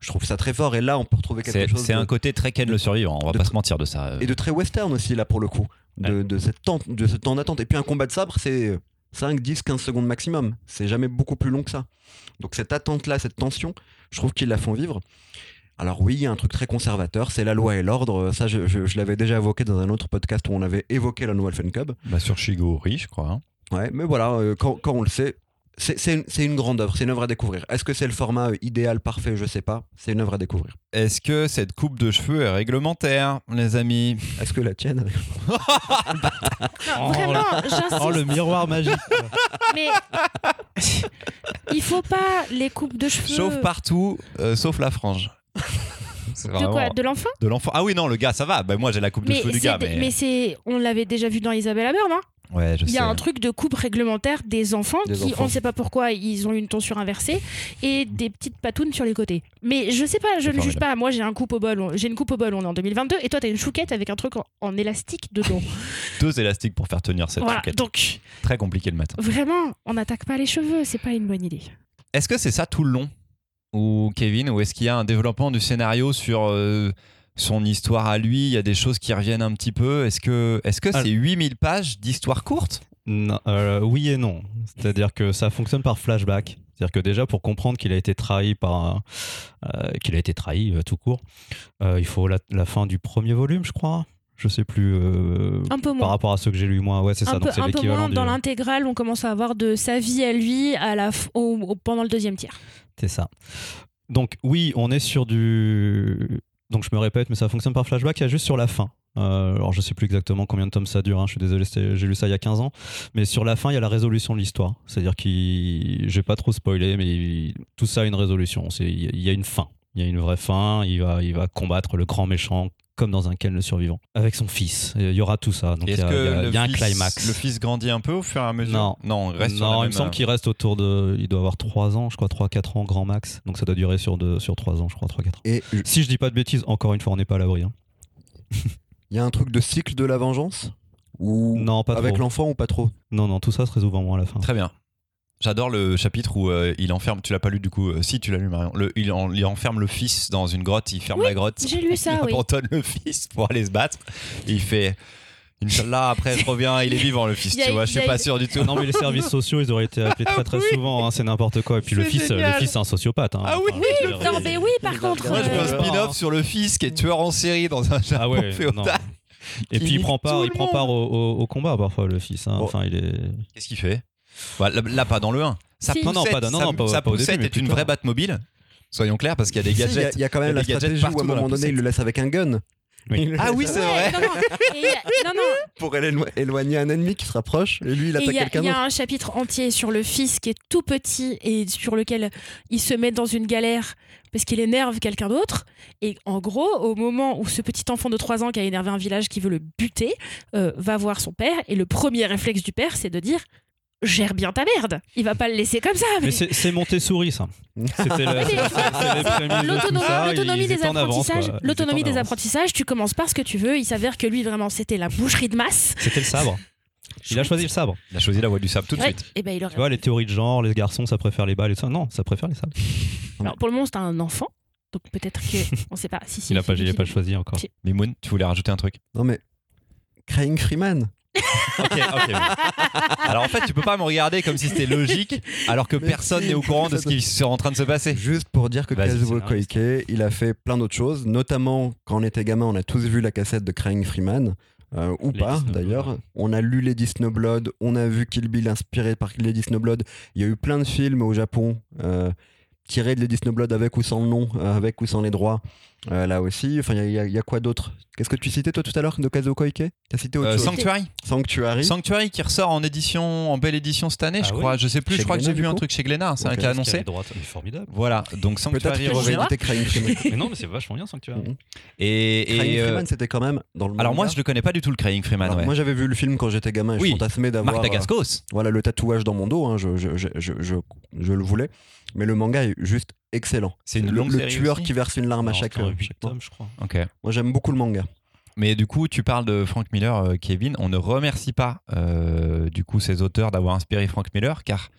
Je trouve ça très fort et là on peut retrouver quelque chose c'est de- un côté très Ken le survivant, on va de- pas se mentir de ça. et de très western aussi là pour le coup de, de cette temps, de ce temps d'attente et puis un combat de sabre c'est 5, 10, 15 secondes maximum c'est jamais beaucoup plus long que ça donc cette attente là cette tension je trouve qu'ils la font vivre alors oui il y a un truc très conservateur c'est la loi et l'ordre ça je, je- je l'avais déjà évoqué dans un autre podcast où on avait évoqué la nouvelle Fun Cub Bah, sur Shigori, je crois. hein. ouais mais voilà euh, quand, quand on le sait c'est- une, grande œuvre, c'est une œuvre à découvrir. Est-ce que c'est le format euh, idéal, parfait? Je sais pas. C'est une œuvre à découvrir. Est-ce que cette coupe de cheveux est réglementaire, les amis? Est-ce que la tienne Non, [laughs] Oh, vraiment, j'insiste. Oh, le miroir magique. Mais il faut pas les coupes de cheveux. Sauf partout, euh, sauf la frange. [laughs] De quoi De l'enfant? De l'enfant. Ah oui, non, le gars, ça va. Bah, moi, j'ai la coupe de cheveux du gars. Mais... mais c'est, on l'avait déjà vu dans Isabelle Haber, non? Ouais, je Il y sais. a un truc de coupe réglementaire des enfants Des qui, enfants. on ne sait pas pourquoi, ils ont une tension inversée et des petites patounes sur les côtés. Mais je sais pas, je ne juge pas. Moi, j'ai un coupe au bol, j'ai une coupe au bol, on est en 2022, et toi, t'as une chouquette avec un truc en, en élastique dedans. [laughs] Deux élastiques pour faire tenir cette voilà. chouquette. Donc, Très compliqué le matin. vraiment, on n'attaque pas les cheveux, c'est pas une bonne idée. Est-ce que c'est ça tout le long? Ou Kevin Ou est-ce qu'il y a un développement du scénario sur euh, son histoire à lui? Il y a des choses qui reviennent un petit peu Est-ce que est-ce que Ah. c'est 8000 pages d'histoire courte? Non, euh, oui et non. C'est-à-dire que ça fonctionne par flashback. C'est-à-dire que déjà, pour comprendre qu'il a été trahi par euh, qu'il a été trahi euh, tout court, euh, il faut la, la fin du premier volume, je crois. Je sais plus. euh, Un peu moins. par rapport à ceux que j'ai lu moi, ouais, c'est ça. un peu, Donc c'est un peu l'équivalent moins du- dans l'intégrale, on commence à avoir de sa vie à lui à la f- au- au- pendant le deuxième tiers. C'est ça. Donc oui, on est sur du. Donc je me répète, mais ça fonctionne par flashback. Il y a juste sur la fin. Euh, alors je sais plus exactement combien de tomes ça dure. hein, je suis désolé, j'ai lu ça il y a 15 ans. Mais sur la fin, il y a la résolution de l'histoire. C'est-à-dire qu'il, je vais pas trop spoiler, mais tout ça a une résolution. Il y a une fin. Il y a une vraie fin. Il va, il va combattre le grand méchant comme dans un Ken le survivant avec son fils. Il y aura tout ça. Donc il y a, y y un fils- climax. Le fils grandit un peu au fur et à mesure Non. Non, il reste non, il même- me semble qu'il reste autour de. Il doit avoir 3 ans, je crois, 3-4 ans grand max. Donc ça doit durer sur, deux, sur 3 ans, je crois, 3-4 ans. Et Si je dis pas de bêtises, encore une fois, on n'est pas à l'abri. hein. [laughs] il y a un truc de cycle de la vengeance? Ou Non, pas avec l'enfant ou pas trop? Non, non, tout ça se résout vraiment à la fin. Très bien. J'adore le chapitre où euh, il enferme, tu l'as pas lu du coup, euh, si tu l'as lu Marion, le- il, en- il enferme le fils dans une grotte, il ferme Oui, la grotte, j'ai lu [laughs] ça, il oui. abandonne le fils pour aller se battre, et il fait Inch'Allah, après je reviens, il est vivant le fils, tu vois, je suis pas sûr du tout. Ah non, mais les [laughs] services sociaux, ils auraient été appelés très très Oui. souvent, hein, c'est n'importe quoi. Et puis le fils, euh, le fils, c'est un sociopathe. hein. Ah oui, Enfin, oui, dire, Non, mais oui, par contre. Moi je veux un spin- spin-off sur le fils qui est tueur en série dans un Japon Ah ouais, féodal. Et puis il prend part, il prend part au, au- au combat parfois le fils. hein. Bon. Enfin il est. Qu'est-ce qu'il fait? Bah, là, là, pas dans le 1. Sa Si. Non, non, pas dans- non, non, pas- sa pas au début, poussette mais est plus une vraie Batmobile. Soyons clairs, parce qu'il y a des Il y gadgets. il y, a quand il y même a la des gadgets stratégie partout où à un moment donné, il le laisse avec un gun. Oui. [laughs] Ah oui, c'est vrai. Non, non. Et non, non. [laughs] Pour élo- éloigner un ennemi qui se rapproche et lui il attaque il y a, quelqu'un il y a d'autre. un chapitre entier sur le fils qui est tout petit et sur lequel il se met dans une galère parce qu'il énerve quelqu'un d'autre. Et en gros, au moment où ce petit enfant de 3 ans qui a énervé un village qui veut le buter euh, va voir son père, et le premier réflexe du père, c'est de dire Gère bien ta merde. Il va pas le laisser comme ça. mais- Mais c'est Montessori ça. C'était tout L'autonomie ça, l'autonomie ils des apprentissages, l'autonomie des apprentissages, tu commences par ce que tu veux. Il s'avère que lui vraiment c'était la boucherie de masse. C'était le sabre. Il a choisi le sabre. Il a choisi la voie du sable tout de Ouais, suite. et ben il aurait. Tu vois, les théories de genre, les garçons, ça préfère les balles et ça. Non, ça préfère les sabres. [laughs] Alors, pour le moment, c'est un enfant, donc peut-être que [laughs] on sait pas. Si, si, Il a c'est pas, pas choisi encore. Si. Mimoun, tu voulais rajouter un truc? Non mais Crying Freeman. Ok, ok. oui. Alors en fait, tu peux pas me regarder comme si c'était logique, alors que Mais personne si, n'est au [laughs] courant de ce qui est en train de se passer. Juste pour dire que Vas-y, Kazuo. Koike, il a fait plein d'autres choses, notamment quand on était gamin, on a tous vu la cassette de Crying Freeman. euh, ou Lady pas Snowblood. d'ailleurs. On a lu Lady Snowblood, on a vu Kill Bill inspiré par Lady Snowblood. Il y a eu plein de films au Japon euh, tirés de Lady Snowblood avec ou sans le nom, euh, avec ou sans les droits. Euh, là aussi, enfin, il y a- y, y quoi d'autre? Qu'est-ce que tu citais toi tout à l'heure de Kazuo Koike? T'as cité autre Euh, chose? Sanctuary. Sanctuary. Sanctuary qui ressort en édition, en belle édition cette année, Ah je oui crois. Je sais plus, Chez je crois que j'ai vu un truc chez Glénat, c'est un qui a annoncé. Mais formidable. Voilà, donc Peut-être Sanctuary. [laughs] Mais non, mais c'est vachement bien Sanctuary. Mhm. Et, et, Crying euh, Freeman, c'était quand même dans le alors moi, je le connais pas du tout le Crying Freeman. Alors, ouais. Moi j'avais vu le film quand j'étais gamin et Oui. je fantasmais d'avoir Marc euh, voilà, le tatouage dans mon dos, hein, je, je, je, je, je- je le voulais. Mais le manga est juste excellent. C'est une le, longue le série tueur aussi qui verse une larme à Alors, chaque, attends, euh, huit chaque fois. tomes, je crois. Ok. Moi j'aime beaucoup le manga. Mais du coup, tu parles de Frank Miller, euh, Kevin. On ne remercie pas euh, du coup ses auteurs d'avoir inspiré Frank Miller, car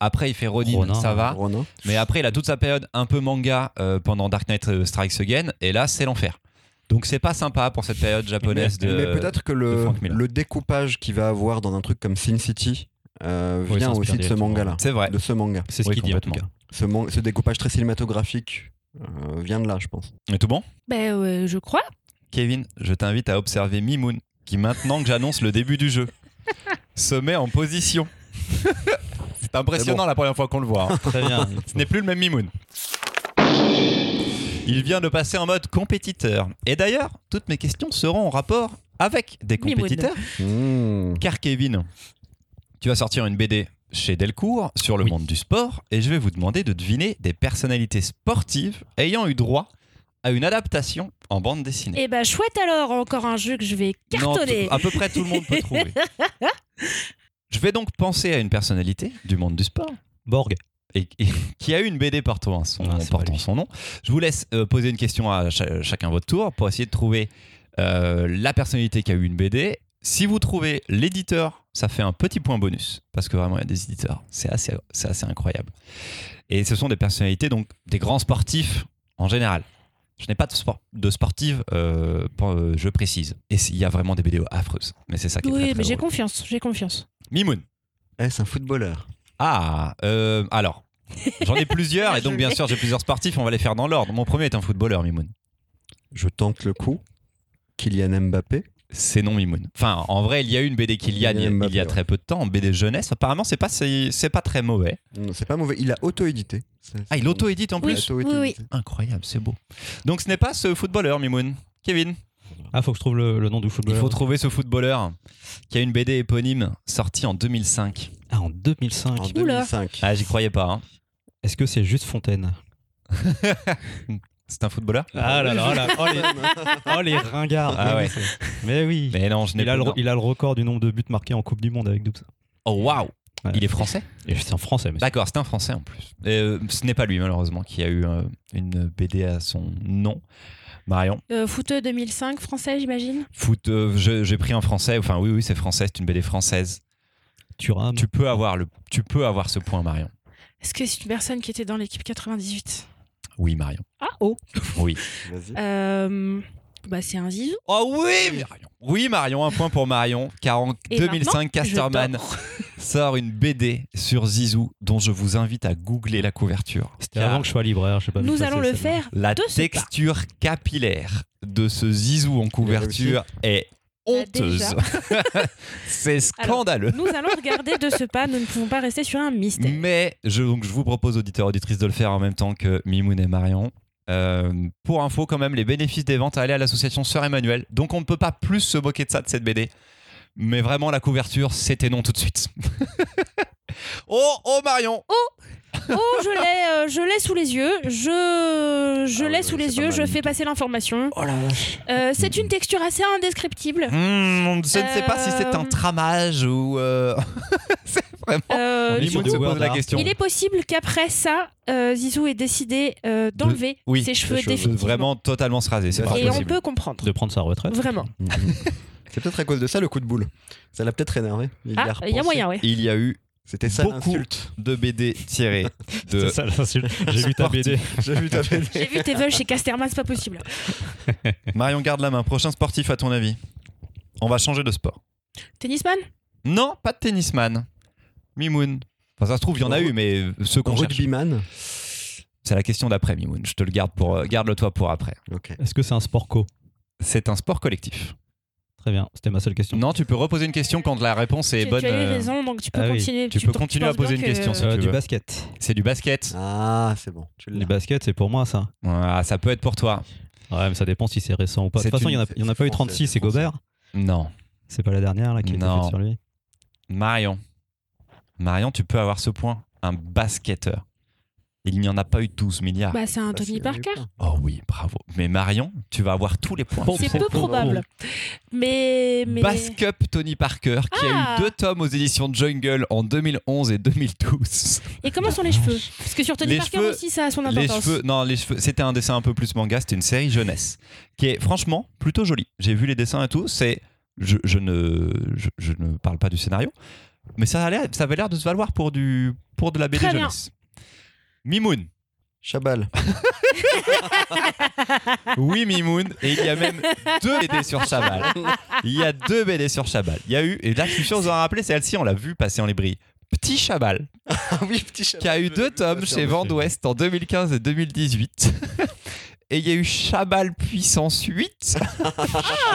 après il fait Ronin, Ronin, ça va. Ronin. Mais après, il a toute sa période un peu manga euh, pendant Dark Knight Strikes Again, et là, c'est l'enfer. Donc c'est pas sympa pour cette période japonaise de. Mais peut-être que de le, Frank Miller. le découpage qu'il va avoir dans un truc comme Sin City euh, Oui, vient aussi de ce manga-là. C'est vrai. De ce manga. C'est ce Oui, qu'il dit en tout cas. Ce, man- ce découpage très cinématographique euh, vient de là, je pense. Et tout bon? Ben, euh, je crois. Kevin, je t'invite à observer Mimoun, qui maintenant que j'annonce le début du jeu, se met en position. [laughs] c'est impressionnant la première fois qu'on le voit. hein. Très bien. Ce n'est plus le même Mimoun. Il vient de passer en mode compétiteur. Et d'ailleurs, toutes mes questions seront en rapport avec des compétiteurs. Mmh. Car Kevin, tu vas sortir une BD chez Delcourt sur le Oui. monde du sport et je vais vous demander de deviner des personnalités sportives ayant eu droit à une adaptation en bande dessinée. Et ben, chouette alors, encore un jeu que je vais cartonner. à peu près tout le monde peut trouver. [laughs] Je vais donc penser à une personnalité du monde du sport Borg. et, et [laughs] qui a eu une BD portant son, Ah, portant son nom. Je vous laisse euh, poser une question à cha- chacun votre tour pour essayer de trouver euh, la personnalité qui a eu une BD. Si vous trouvez l'éditeur, ça fait un petit point bonus parce que vraiment il y a des éditeurs, c'est assez, c'est assez incroyable. Et ce sont des personnalités donc des grands sportifs en général. Je n'ai pas de, sport, de sportive, euh, euh, je précise. Et il y a vraiment des BD affreuses, mais c'est ça qui est Oui, très mais j'ai confiance, j'ai confiance. Mimoun. Eh, c'est un footballeur. Ah, euh, alors, j'en ai plusieurs, et [laughs] donc bien sûr j'ai plusieurs sportifs, on va les faire dans l'ordre. Mon premier est un footballeur, Mimoun. Je tente le coup. Kylian Mbappé. C'est non Mimoun. Enfin, en vrai, il y a eu une BD Kylian il y a, il y a très peu de temps, en BD jeunesse. Apparemment, c'est pas, c'est, c'est pas très mauvais. Non, C'est pas mauvais. Il a auto-édité. Ah, il auto-édite en Oui, plus oui, oui. Incroyable, c'est beau. Donc ce n'est pas ce footballeur, Mimoun. Kevin, Ah, faut que je trouve le, le nom du il footballeur. faut trouver ce footballeur qui a une BD éponyme sortie en 2005. Ah, en 2005. En Oula. 2005. Ah, j'y croyais pas. hein. Est-ce que c'est juste Fontaine? [laughs] C'est un footballeur Ah là là, là. Oh, les, oh, les ringards. Ah ouais. Mais oui. Mais non, je il, a le, il a le record du nombre de buts marqués en Coupe du Monde avec 12. Oh waouh Ouais. Il est français? C'est en français, monsieur. D'accord, c'est un Français en plus. Et, euh, ce n'est pas lui malheureusement qui a eu euh, une BD à son nom. Marion, Euh, footeux 2005, français, j'imagine? foot, euh, j'ai pris un Français. Enfin oui, oui, c'est français, c'est une BD française. Thuram. Tu peux avoir le, tu peux avoir ce point, Marion. Est-ce que c'est une personne qui était dans l'équipe 98 Oui, Marion. Ah, oh Oui. Vas-y. Euh, Bah, c'est un zizou. Oh oui, Marion. Oui, Marion, un point pour Marion, car en Et 2005, maintenant, je Casterman sort une BD sur Zizou, dont je vous invite à googler la couverture. C'était avant que je sois libraire. Je sais pas Nous allons le faire. La texture capillaire de ce Zizou en couverture est honteuse. [laughs] c'est scandaleux. Nous allons regarder de ce pas, nous ne pouvons pas rester sur un mystère. Mais je, donc, je vous propose, auditeurs, auditrices, de le faire en même temps que Mimoun et Marion. Euh, pour info, quand même, les bénéfices des ventes allaient à l'association Sœur Emmanuel. Donc on ne peut pas plus se moquer de ça, de cette BD. Mais vraiment, la couverture, c'était non tout de suite. [laughs] oh, oh Marion Oh, je l'ai, euh, je l'ai sous les yeux. Je, je Ah l'ai ouais, sous c'est les pas yeux. mal Je du fais passer l'information. Oh la vache. Euh, c'est une texture assez indescriptible. Hmm, Je ne sais pas si c'est un Euh, tramage ou. euh, [laughs] c'est vraiment. Euh, On est sur Mimoun du se pose word la art. question. il est possible qu'après ça, euh, Zizou ait décidé euh, d'enlever oui, ses cheveux cheveux, définitivement. Vraiment totalement se raser, c'est pas Et on possible. peut comprendre. De prendre sa retraite. Vraiment. [laughs] C'est peut-être à cause de ça le coup de boule. Ça l'a peut-être énervé. Il y a Ah, il y a repensé. moyen, ouais. Il y a eu C'était ça l'insulte. de BD tirés [laughs] de. C'est ça l'insulte. J'ai vu ta BD. J'ai vu ta BD. J'ai vu tes veuves chez Casterman, c'est pas possible. [laughs] Marion garde la main. Prochain sportif, à ton avis On va changer de sport. Tennisman? Non, pas de tennisman. Mimoun. Enfin, ça se trouve, il y en a eu, mais ceux qu'on cherche. Rugbyman? C'est la question d'après, Mimoun. Je te le garde pour. euh, Garde-le toi pour après. Ok. Est-ce que c'est un sport co? C'est un sport collectif. Très bien, c'était ma seule question. Non, tu peux reposer une question quand la réponse est tu, bonne. tu as eu euh, raison, donc tu peux ah oui, continuer. tu peux continuer à poser une que- question, si Euh, tu du basket. C'est du basket. Ah, c'est bon. Tu. Du basket, c'est pour moi ça. Ah, ça peut être pour toi. Ouais, mais ça dépend si c'est récent ou pas. De C'est toute façon, il n'y en a, y en a pas eu c'est français, 36, c'est Gobert. Non. C'est pas la dernière là qui a été Non. faite sur lui. Marion. Marion, tu peux avoir ce point. Un basketteur. Il n'y en a pas eu 12 milliards. Bah, c'est un Bah, Tony Parker. Oh oui, bravo. Mais Marion, tu vas avoir tous les points. Bon, C'est peu probable. Mais. mais... Basque Up Tony Parker, qui Ah. a eu deux tomes aux éditions Jungle en 2011 et 2012. Et comment sont les cheveux Parce que sur Tony Les Parker cheveux- aussi, ça a son Les importance. cheveux, non, les cheveux, c'était un dessin un peu plus manga, c'était une série jeunesse, qui est franchement plutôt jolie. J'ai vu les dessins et tout, c'est, je, je ne, je, je ne parle pas du scénario, mais ça, a l'air- ça avait l'air de se valoir pour du, pour de la BD Très bien. jeunesse. Mimoun, Chabal. [laughs] oui Mimoun, et il y a même deux BD sur Chabal. Il y a deux BD sur Chabal. Il y a eu, et là je suis sûr vous en rappelez, celle-ci on l'a vu passer en librairie. Petit Chabal, Ah oui, petit Chabal. qui a eu deux tomes chez Vent d'Ouest en 2015 et 2018. Et il y a eu Chabal Puissance 8.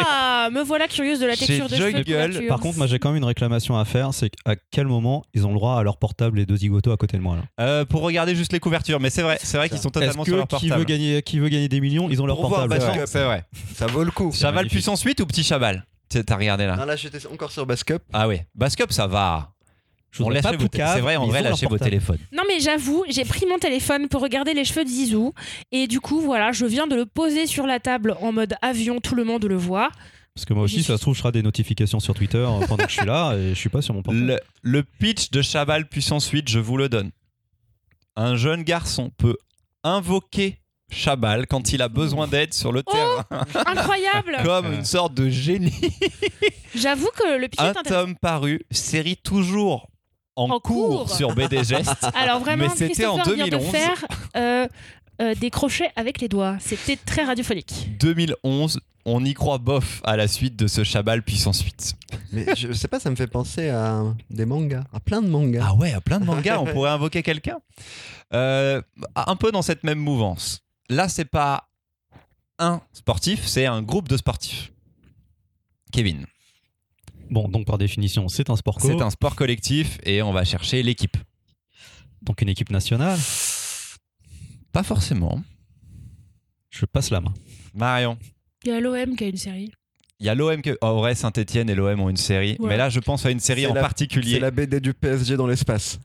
Ah, me voilà curieuse de la texture de cheveux. Par contre, moi j'ai quand même une réclamation à faire c'est à quel moment ils ont le droit à leur portable les deux zigotos à côté de moi là? Euh, pour regarder juste les couvertures, mais c'est vrai, c'est vrai qu'ils sont totalement sur leur que qui portable. veut, gagner, qui veut gagner des millions Ils ont leur Pour voir portable. C'est Basket vrai, Up. c'est vrai. Ça vaut le coup. Chaval magnifique. puissance 8 ou petit Chaval T'as regardé là? Là, j'étais encore sur Bascup. Ah ouais, Bascup ça va. Je On lâche pas vos C'est vrai, en vrai, lâchez vos téléphones. Non mais j'avoue, j'ai pris mon téléphone pour regarder les cheveux de Zizou et du coup voilà, je viens de le poser sur la table en mode avion, tout le monde le voit. Parce que moi aussi, ça se trouve, je ferai des notifications sur Twitter euh, pendant que je suis là et je suis pas sur mon portable. Le, le pitch de Chaval puissance 8, je vous le donne. Un jeune garçon peut invoquer Chabal quand il a besoin d'aide sur le Oh terrain, Incroyable. [laughs] comme une sorte de génie. J'avoue que le pitch est Un intéressant. tome paru, série toujours en, En cours, cours. sur BD Gest. [laughs] Alors vraiment, Mais c'était en Christopher vient de 2011. faire euh, euh, des crochets avec les doigts. C'était très radiophonique. 2011, on y croit bof à la suite de ce Chabal puissance 8. Mais je sais pas, ça me fait penser à des mangas, à plein de mangas. Ah ouais, à plein de mangas, [laughs] on pourrait invoquer quelqu'un. Euh, un peu dans cette même mouvance. Là, c'est pas un sportif, c'est un groupe de sportifs. Kevin, Bon, donc par définition, c'est un sport co, c'est un sport collectif et on va chercher l'équipe. donc une équipe nationale? Pas forcément. Je passe la main. Marion, Il y a l'OM qui a une série. il y a l'OM que. En vrai, Saint-Etienne et l'OM ont une série. Ouais. Mais là, je pense à une série en la- particulier. C'est la BD du PSG dans l'espace.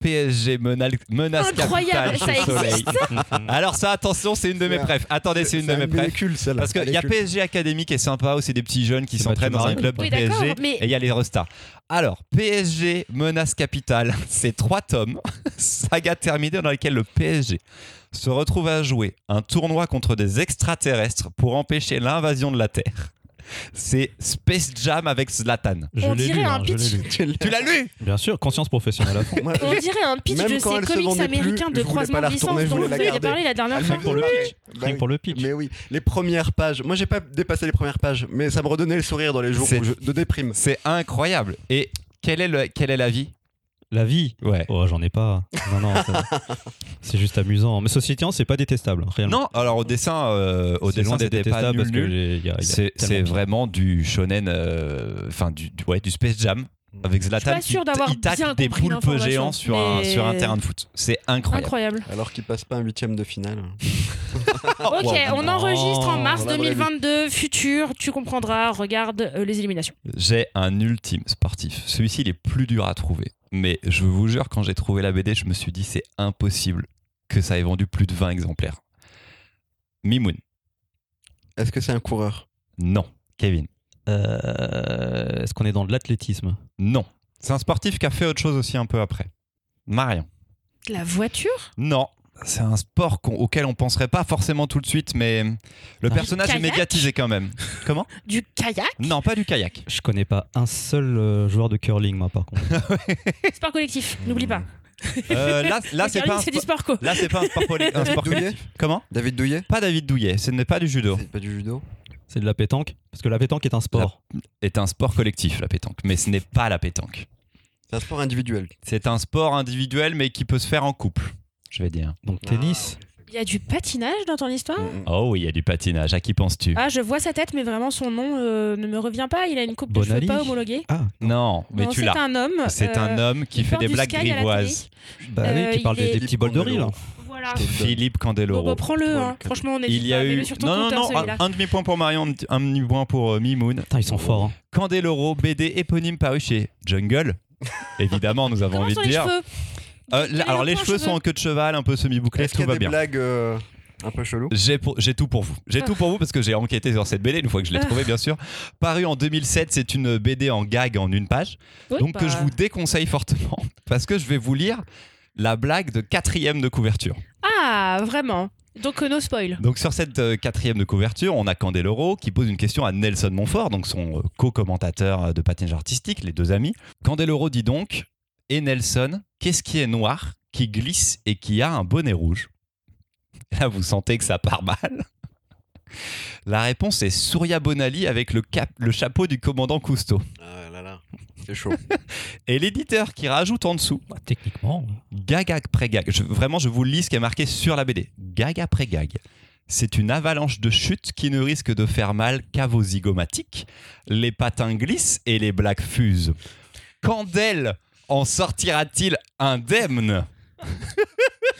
PSG menace Incroyable, capitale ça chez Soleil. existe. [laughs] Alors ça, attention, c'est une de mes préfs. Attendez, c'est une de mes celle-là. Parce qu'il y est a. PSG Academy qui est sympa où c'est des petits jeunes qui s'entraînent dans un club Oui, d'accord, PSG. mais- Et il y a les Restars. Alors, PSG Menace Capitale, [laughs] c'est trois tomes, [laughs] saga terminée dans laquelle le PSG se retrouve à jouer un tournoi contre des extraterrestres pour empêcher l'invasion de la Terre. C'est Space Jam avec Zlatan. Je On l'ai dirait lu, un hein, je l'ai pitch. lu. Tu l'as- lu Bien sûr, conscience professionnelle à fond. Moi, On dirait un pitch Même de quand ces elle se comics vendait plus, américains de je voulais croisement pas la de licence je dont voulais vous la garder. parlé la dernière fois. me pour le voulait. pitch. Bah Rien que oui. pour le pitch. Mais oui, les premières pages. Moi, j'ai pas dépassé les premières pages, mais ça me redonnait le sourire dans les jours C'est- où je- de déprime. C'est incroyable. Et quel est le- quel est l'avis La vie Ouais. Oh, j'en ai pas. Non, non, ça- [laughs] c'est juste amusant. Mais ceci étant, c'est pas détestable, réellement. Non, alors au dessin, euh, au dessin, c'était pas nul, nul. C'est vraiment du shonen, euh, enfin du, du- ouais, du Space Jam avec Zlatan pas qui il tacle des poulpes géants sur, un, mais- sur un terrain de foot. C'est incroyable. Incroyable. Alors qu'il passe pas un huitième de finale. [laughs] Ok, Wow. on enregistre en mars Voilà, voilà. 2022. Futur, tu comprendras. Regarde euh, les éliminations. J'ai un ultime sportif. Celui-ci, il est plus dur à trouver. Mais je vous jure, quand j'ai trouvé la BD, je me suis dit, c'est impossible que ça ait vendu plus de 20 exemplaires. Mimoun. Est-ce que c'est un coureur? Non. Kevin. Euh, Est-ce qu'on est dans de l'athlétisme? Non. C'est un sportif qui a fait autre chose aussi un peu après. Marion. La voiture? Non. C'est un sport auquel on penserait pas forcément tout de suite, mais le Ah. personnage est Kayak? médiatisé quand même. Comment? Du kayak? Non, pas du kayak. Je connais pas un seul euh, joueur de curling, moi, par contre. [laughs] Sport collectif, n'oublie pas. Euh, là, c'est curling, pas un c'est du sport. co. Là, c'est pas un sport, [laughs] un sport. Comment? David Douillet? Pas David Douillet. Ce n'est pas du judo. C'est pas du judo? C'est de la pétanque Parce que la pétanque est un sport. Est un sport collectif la pétanque, mais ce n'est pas la pétanque. C'est un sport individuel. C'est un sport individuel, mais qui peut se faire en couple. Je vais dire. Donc tennis. Il y a du patinage dans ton histoire? Oh oui, il y a du patinage. À qui penses-tu? Ah, je vois sa tête, mais vraiment son nom euh, ne me revient pas. Il a une coupe de Bonali. cheveux pas homologuée. Ah, Non, mais Non, tu c'est l'as. un homme. C'est un euh, homme qui fait des blagues la grivoises. bah Euh, oui, qui parle il des, est- des petits bols de riz, là. Voilà. Philippe Bon, Candeloro. bah, prends-le, hein. Franchement, on est Il y a eu. sur ton Non, non, non, un, demi-point pour Marion, un demi-point pour euh, Mimoun. Putain, ils sont forts. hein. Candeloro, BD éponyme paru chez Jungle. [laughs] Évidemment, nous avons Comment envie sont de les dire. cheveux Euh, là, alors, le les point cheveux cheveux sont en queue de cheval, un peu semi-bouclés, Est-ce qu'il tout a va des bien. blagues euh, un peu cheloues? J'ai pour- j'ai tout pour vous. J'ai Ah. tout pour vous parce que j'ai enquêté sur cette BD une fois que je l'ai trouvée, bien sûr. Paru en 2007, c'est une BD en gag en une page. Oui, donc bah, que je vous déconseille fortement parce que je vais vous lire la blague de quatrième de couverture. Ah, vraiment. Donc, euh, no spoil. Donc sur cette euh, quatrième de couverture, on a Candeloro qui pose une question à Nelson Montfort, donc son euh, co-commentateur de patinage artistique, les deux amis. Candeloro dit donc Et Nelson, qu'est-ce qui est noir, qui glisse et qui a un bonnet rouge? Là, vous sentez que ça part mal. La réponse est Surya Bonali avec le, cap, le chapeau du commandant Cousteau. Ah c'est chaud. [laughs] Et l'éditeur qui rajoute en dessous Bah, techniquement. gag après gag. Je- vraiment, je vous lis ce qui est marqué sur la BD. Gag après gag. C'est une avalanche de chutes qui ne risque de faire mal qu'à vos zygomatiques. Les patins glissent et les blagues fusent. Candel en sortira-t-il indemne?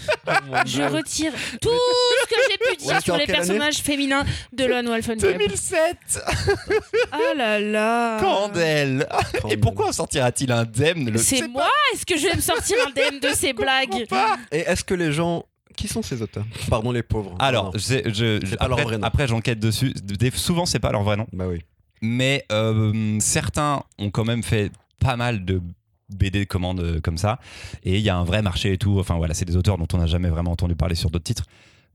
[laughs] Je retire tout ce que j'ai pu dire sur les personnages féminins de Lone Wolf and Cub. 2007 Ah là là. Candel Et pourquoi en sortira-t-il indemne le... C'est moi Est-ce que je vais me sortir indemne de ces blagues? Et est-ce que les gens. Qui sont ces auteurs? Pardon, les pauvres. Alors, Non. je, je- je- C'est pas leur après, vrai nom. après, j'enquête dessus. Des- souvent, c'est pas leur vrai nom. Bah oui. mais euh, certains ont quand même fait pas mal de BD de commandes euh, comme ça et il y a un vrai marché et tout enfin voilà c'est des auteurs dont on n'a jamais vraiment entendu parler sur d'autres titres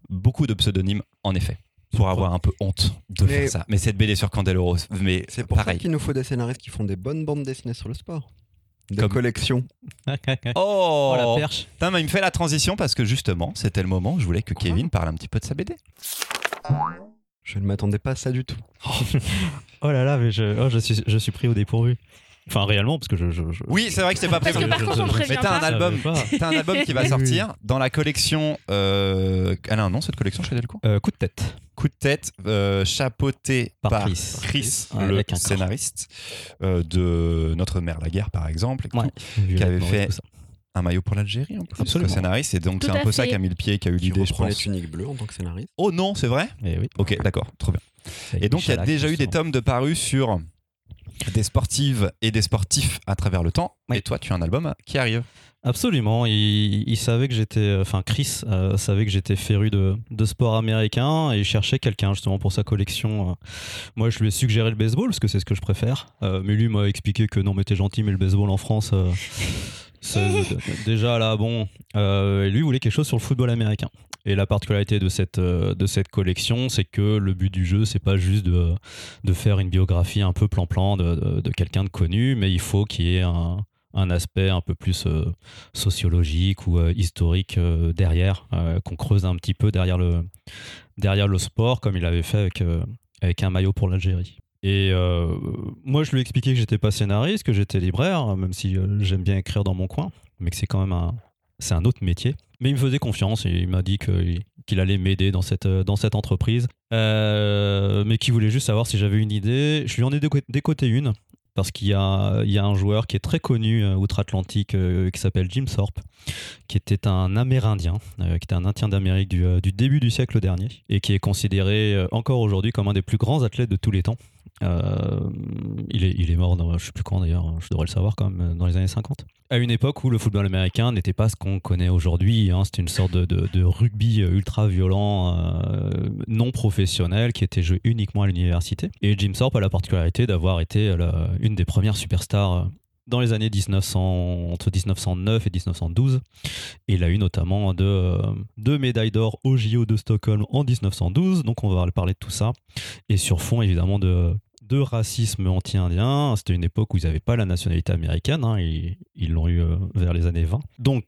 beaucoup de pseudonymes en effet pour avoir un peu honte de Mais- faire ça mais cette BD sur Candeloro mais C'est pour ça qu'il nous faut des scénaristes qui font des bonnes bandes dessinées sur le sport. Des Comme- collections. [laughs] oh, Oh, la perche. Putain, mais il me fait la transition parce que justement c'était le moment où je voulais que Quoi Kevin parle un petit peu de sa BD Je ne m'attendais pas à ça du tout. [laughs] Oh là là, mais je, oh, je, suis, je suis pris au dépourvu. Enfin, réellement, parce que je. je, je- oui c'est vrai que c'est pas Parce prévu que par je- contre, on prévient Mais t'as un pas. album. Je savais pas. T'as un album qui va [laughs] sortir dans la collection. Euh... Elle a un nom cette collection chez Delcourt Euh, coup de tête. Coup de tête, euh, chapeauté Par par, Chris. Chris, Ouais, le avec un corps. scénariste euh, de Notre mère la guerre, par exemple, et tout. Ouais. Qui avait fait- tout ça. un maillot pour l'Algérie, en plus, Absolument. le scénariste. Et donc, Tout c'est un à peu ça fait. qui a mis le pied, qui a eu Qui l'idée, je reprend les pense. tuniques bleues en tant que scénariste? Oh non, c'est vrai? Eh oui. Ok, d'accord, trop bien. Et donc, il y a déjà eu des tomes de parus sur des sportives et des sportifs à travers le temps. Oui. Et toi, tu as un album qui arrive. Absolument. Il, il savait que j'étais. Enfin, Chris euh, savait que j'étais féru de, de sport américain et il cherchait quelqu'un justement pour sa collection. Euh, Moi, je lui ai suggéré le baseball parce que c'est ce que je préfère. Euh, mais lui m'a expliqué que non, mais t'es gentil, mais le baseball en France. euh, c'est- [laughs] déjà là, bon. Euh, et lui voulait quelque chose sur le football américain. Et la particularité de cette, euh, de cette collection, c'est que le but du jeu, c'est pas juste de, de faire une biographie un peu plan-plan de, de- quelqu'un de connu, mais il faut qu'il y ait un, un aspect un peu plus euh, sociologique ou euh, historique derrière, qu'on creuse un petit peu derrière le, derrière le sport, comme il avait fait avec, avec un maillot pour l'Algérie. Et moi, je lui ai expliqué que j'étais pas scénariste, que j'étais libraire, même si j'aime bien écrire dans mon coin, mais que c'est quand même un, un autre métier. Mais il me faisait confiance et il m'a dit qu'il allait m'aider dans cette, cette entreprise, Euh, mais qu'il voulait juste savoir si j'avais une idée. Je lui en ai déco- décoté une. Parce qu'il y a, un joueur qui est très connu euh, outre-Atlantique euh, qui s'appelle Jim Thorpe, qui était un Amérindien, euh, qui était un Indien d'Amérique du, euh, début du siècle dernier, et qui est considéré euh, encore aujourd'hui comme un des plus grands athlètes de tous les temps. Euh, il, est, il est mort, dans, je sais plus quand d'ailleurs, je devrais le savoir quand même, dans les années 50. À une époque où le football américain n'était pas ce qu'on connaît aujourd'hui, hein, c'était une sorte de, rugby ultra violent, euh, non professionnel, qui était joué uniquement à l'université. Et Jim Thorpe a la particularité d'avoir été une des premières superstars euh, dans les années 1900, entre 1909 et 1912. Et il a eu notamment deux, euh, deux médailles d'or au JO de Stockholm en 1912, donc on va parler de tout ça. Et sur fond évidemment de, de racisme anti-indien, c'était une époque où ils n'avaient pas la nationalité américaine, hein, ils l'ont eu euh, vers les années 20. Donc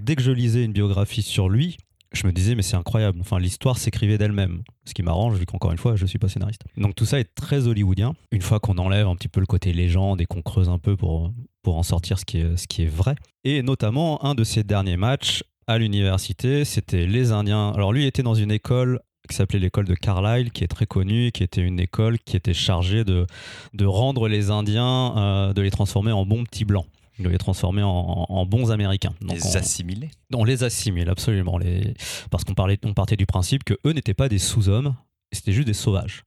dès que je lisais une biographie sur lui, je me disais mais c'est incroyable, enfin l'histoire s'écrivait d'elle-même, ce qui m'arrange vu qu'encore une fois je suis pas scénariste. Donc tout ça est très hollywoodien. Une fois qu'on enlève un petit peu le côté légende et qu'on creuse un peu pour, pour en sortir ce qui, est, ce qui est vrai. Et notamment un de ses derniers matchs à l'université, c'était les Indiens. Alors lui était dans une école qui s'appelait l'école de Carlisle, qui est très connue, qui était une école qui était chargée de, de rendre les Indiens, euh, de les transformer en bons petits blancs, de les transformer en, bons Américains. Donc Les on- assimilés. on les assimile absolument, les... parce qu'on parlait, on partait du principe que eux n'étaient pas des sous-hommes, c'était juste des sauvages,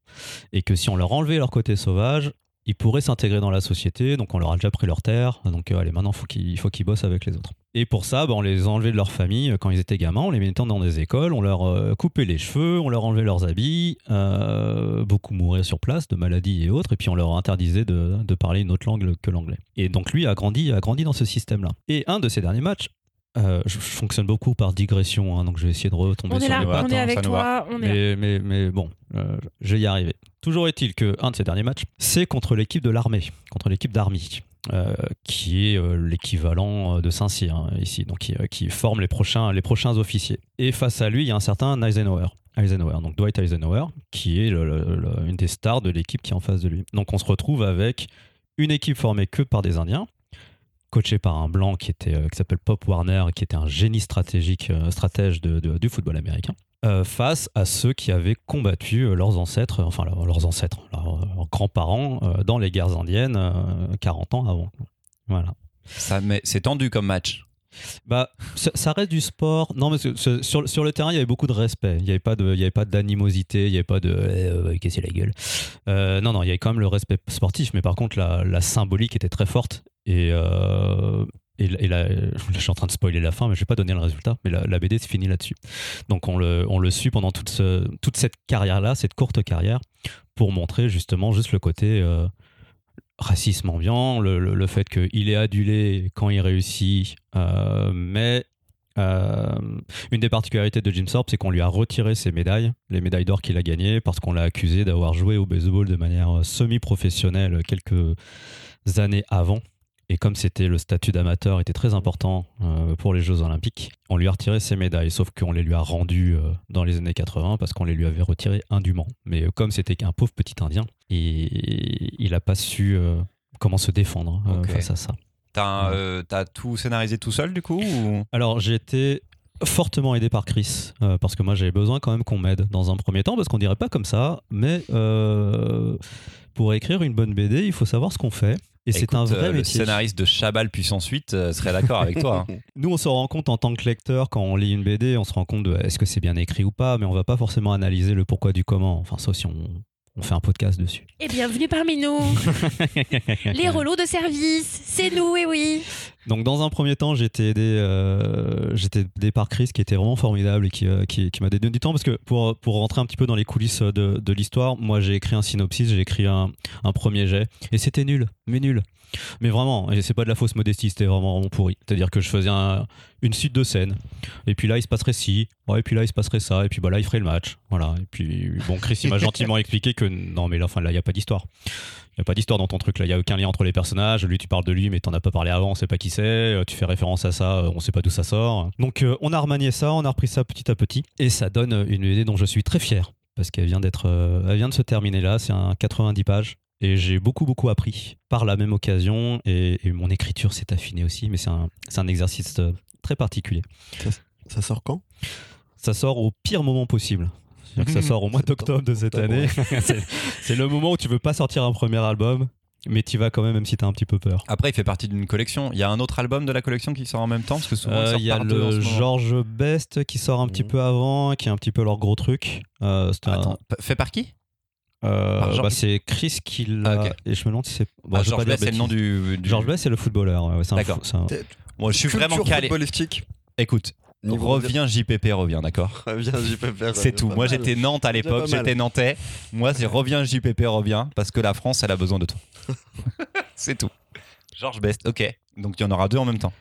et que si on leur enlevait leur côté sauvage, ils pourraient s'intégrer dans la société. Donc on leur a déjà pris leur terre, donc euh, allez maintenant faut il faut qu'ils bossent avec les autres. Et pour ça, bah, on les enlevait de leur famille euh, quand ils étaient gamins, on les mettait dans des écoles, on leur euh, coupait les cheveux, on leur enlevait leurs habits, euh, beaucoup mouraient sur place de maladies et autres, et puis on leur interdisait de, de parler une autre langue que l'anglais. Et donc lui a grandi, a grandi dans ce système-là. Et un de ses derniers matchs, euh, je, je fonctionne beaucoup par digression, hein, donc je vais essayer de retomber On est sur là, les on est avec toi, on est là. Mais, mais, bon, euh, je vais y arriver. Toujours est-il que un de ces derniers matchs, c'est contre l'équipe de l'armée, contre l'équipe d'Army, euh, qui est euh, l'équivalent euh, de Saint-Cyr hein, ici, donc qui, forme les prochains, officiers. Et face à lui, il y a un certain Eisenhower. Eisenhower, donc Dwight Eisenhower, qui est une des stars de l'équipe qui est en face de lui. Donc on se retrouve avec une équipe formée que par des Indiens, coaché par un blanc qui, était, euh, s'appelle Pop Warner, qui était un génie stratégique, euh, stratège de- du football américain, euh, face à ceux qui avaient combattu leurs ancêtres, enfin leurs ancêtres, leurs, grands-parents dans les guerres indiennes euh, 40 ans avant. Voilà. Ça met- C'est tendu comme match. Bah, ça, reste du sport. Non, mais sur, sur le terrain, il y avait beaucoup de respect. Il n'y avait pas de, il y avait pas d'animosité. Il n'y avait pas de eh, euh, casser la gueule. Euh, non, non, il y avait quand même le respect sportif. Mais par contre, la, symbolique était très forte. Et, euh, et, là, [laughs] je suis en train de spoiler la fin, mais je vais pas donner le résultat. Mais la, BD se finit là-dessus. Donc on le, on le suit pendant toute, toute cette carrière-là, cette courte carrière, pour montrer justement juste le côté. Racisme ambiant, le, le- le fait qu'il est adulé quand il réussit, euh, mais euh, une des particularités de Jim Thorpe, c'est qu'on lui a retiré ses médailles, les médailles d'or qu'il a gagnées, parce qu'on l'a accusé d'avoir joué au baseball de manière euh, semi-professionnelle quelques années avant. Et comme c'était le statut d'amateur était très important euh, pour les Jeux Olympiques, on lui a retiré ses médailles, sauf qu'on les lui a rendues euh, dans les années 80 parce qu'on les lui avait retirées indûment. Mais euh, comme c'était qu'un pauvre petit Indien, et il n'a pas su euh, comment se défendre face à ça. T'as Ouais. tout scénarisé tout seul du coup ou... Alors j'ai été fortement aidé par Chris euh, parce que moi j'avais besoin quand même qu'on m'aide dans un premier temps parce qu'on dirait pas comme ça, mais euh, pour écrire une bonne BD, il faut savoir ce qu'on fait. Et c'est un vrai euh, Le métier. scénariste de Chabal puissance 8 euh, serait d'accord avec toi. hein. [laughs] Nous, on se rend compte en tant que lecteur, quand on lit une BD, on se rend compte de est-ce que c'est bien écrit ou pas, mais on va pas forcément analyser le pourquoi du comment. Enfin, sauf si on, on fait un podcast dessus. Et bienvenue parmi nous, [laughs] les relots de service, c'est nous, et oui. Donc, dans un premier temps, été aidé, euh, j'étais aidé par Chris, qui était vraiment formidable et qui, euh, qui, qui m'a donné du temps. Parce que pour, pour rentrer un petit peu dans les coulisses de, de l'histoire, moi, j'ai écrit un synopsis, j'ai écrit un, un premier jet, et c'était nul, mais nul. Mais vraiment, et c'est pas de la fausse modestie, c'était vraiment, vraiment pourri. C'est-à-dire que je faisais un- une suite de scènes, et puis là, il se passerait ci, ouais, et puis là, il se passerait ça, et puis bah, là, il ferait le match. Voilà. Et puis, bon, Chris, il m'a gentiment [laughs] expliqué que non, mais là, enfin, là, il n'y a pas d'histoire. Il n'y a pas d'histoire dans ton truc là, il n'y a aucun lien entre les personnages. Lui, tu parles de lui, mais t'en as pas parlé avant, on sait pas qui c'est. Euh, Tu fais référence à ça, euh, on sait pas d'où ça sort. Donc, euh, on a remanié ça, on a repris ça petit à petit, et ça donne une BD dont je suis très fier. parce qu'elle vient d'être, elle vient de se terminer là. C'est un 90 pages et j'ai beaucoup beaucoup appris par la même occasion et, et mon écriture s'est affinée aussi. Mais c'est un, c'est un exercice euh, très particulier. Ça sort quand? Ça sort au pire moment possible. Que ça sort au mois d'octobre de cette année. [laughs] c'est, c'est le moment où tu veux pas sortir un premier album, mais tu vas quand même, même si tu as un petit peu peur. Après, il fait partie d'une collection. Il y a un autre album de la collection qui sort en même temps parce que souvent Euh, Il y a le. George Best qui sort un petit Mhm. peu avant, qui est un petit peu leur gros truc. Euh, un- Attends, fait par qui? Euh, George- bah, c'est Chris qui l'a. Ah. Et je me demande si c'est. bon, Ah, vais George Best, c'est le nom du. du- George Best, c'est le footballeur. ouais, un D'accord. fou- un- Moi, je suis vraiment Culture calé. footballistique. Écoute, Niveau reviens JPP, reviens, d'accord [laughs] Reviens, faire. C'est tout. Moi, j'étais Nantes à l'époque, j'étais Nantais. Moi, c'est reviens JPP, reviens, parce que la France, elle a besoin de toi. [laughs] c'est tout. George Best, ok. Donc, il y en aura deux en même temps.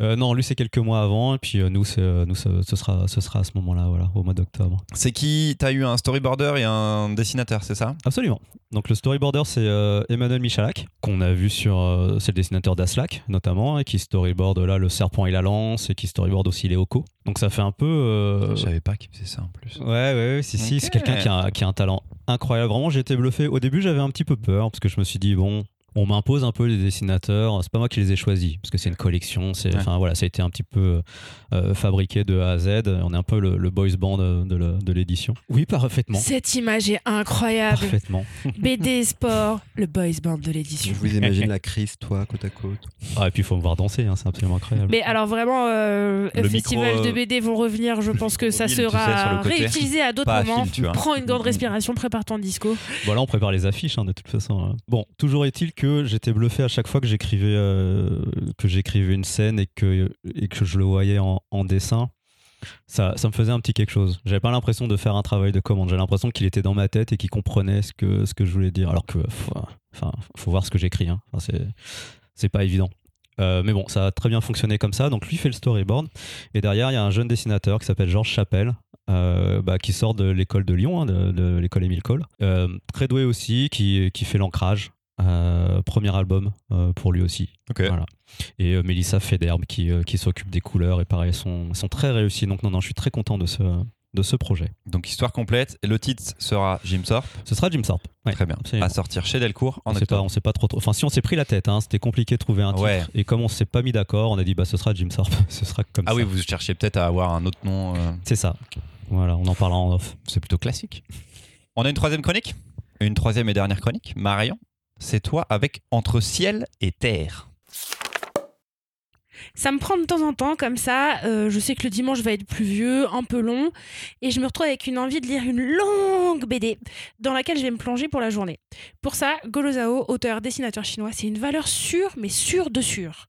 Euh, non, lui, c'est quelques mois avant. Et puis euh, nous, euh, nous ce, ce sera, ce sera à ce moment-là, voilà, au mois d'octobre. C'est qui? T'as eu un storyboarder et un dessinateur, c'est ça? Absolument. Donc le storyboarder, c'est euh, Emmanuel Michalak, qu'on a vu sur. c'est le dessinateur d'Aslak, notamment, et qui storyboard là le serpent et la lance, et qui storyboard aussi les Oko. Donc ça fait un peu. Je savais pas qu'il faisait ça en plus. Ouais, ouais, ouais, si, si, c'est quelqu'un qui a, qui a un talent incroyable. Vraiment, j'ai été bluffé. Au début, j'avais un petit peu peur parce que je me suis dit, bon, on m'impose un peu les dessinateurs. C'est pas moi qui les ai choisis parce que c'est une collection. C'est, Ouais. enfin voilà, ça a été un petit peu euh, fabriqué de A à Z. On est un peu le, le boys band de, de de l'édition. Oui, parfaitement. Cette image est incroyable. Parfaitement. [laughs] BD Sport, le boys band de l'édition. Je vous imagine la crise, toi, côte à côte. Ah, et puis il faut me voir danser, hein, c'est absolument incroyable. Mais alors vraiment, euh, Le festival micro, euh, de BD vont revenir. Je pense que ça mobile, tu sais, sur sera réutilisé à d'autres moments. fil. Prends une grande respiration, prépare ton disco. Voilà, on prépare les affiches hein, de toute façon. hein. Bon, toujours est-il que j'étais bluffé à chaque fois que j'écrivais euh, que j'écrivais une scène et que, et que je le voyais en, dessin. Ça, ça me faisait un petit quelque chose. J'avais pas l'impression de faire un travail de commande. J'ai l'impression qu'il était dans ma tête et qu'il comprenait ce que, ce que je voulais dire. Alors que, enfin, faut voir ce que j'écris. Hein. Enfin, c'est, pas évident. Euh, mais bon, ça a très bien fonctionné comme ça. Donc lui fait le storyboard. Et derrière, il y a un jeune dessinateur qui s'appelle Georges Chapelle, euh, bah, qui sort de l'école de Lyon, hein, de, l'école Émile Cole. Très doué aussi, qui, qui fait l'ancrage. Euh, premier album euh, pour lui aussi. Voilà. Et euh, Mélissa Federbe qui, qui s'occupe des couleurs et pareil, elles sont, sont très réussies. Donc non, non, je suis très content de ce, de ce projet. Donc, histoire complète. Le titre sera Jim Thorpe. Ce sera Jim Thorpe. Ouais, Très bien. absolument. À sortir chez Delcourt en on sait pas, octobre. on sait pas trop, trop. Enfin, si on s'est pris la tête, hein, c'était compliqué de trouver un titre. Ouais. Et comme on s'est pas mis d'accord, on a dit bah ce sera Jim Thorpe. [laughs] ce sera comme Ah ça. oui, vous cherchiez peut-être à avoir un autre nom. C'est ça. Voilà, on en parlera en off. C'est plutôt classique. On a une troisième chronique? Une troisième et dernière chronique? Marion, c'est toi avec Entre ciel et terre. Ça me prend de temps en temps comme ça. euh, je sais que le dimanche va être pluvieux, un peu long, et je me retrouve avec une envie de lire une longue BD dans laquelle je vais me plonger pour la journée. Pour ça, Golo Zhao, auteur, dessinateur chinois, c'est une valeur sûre, mais sûre de sûre.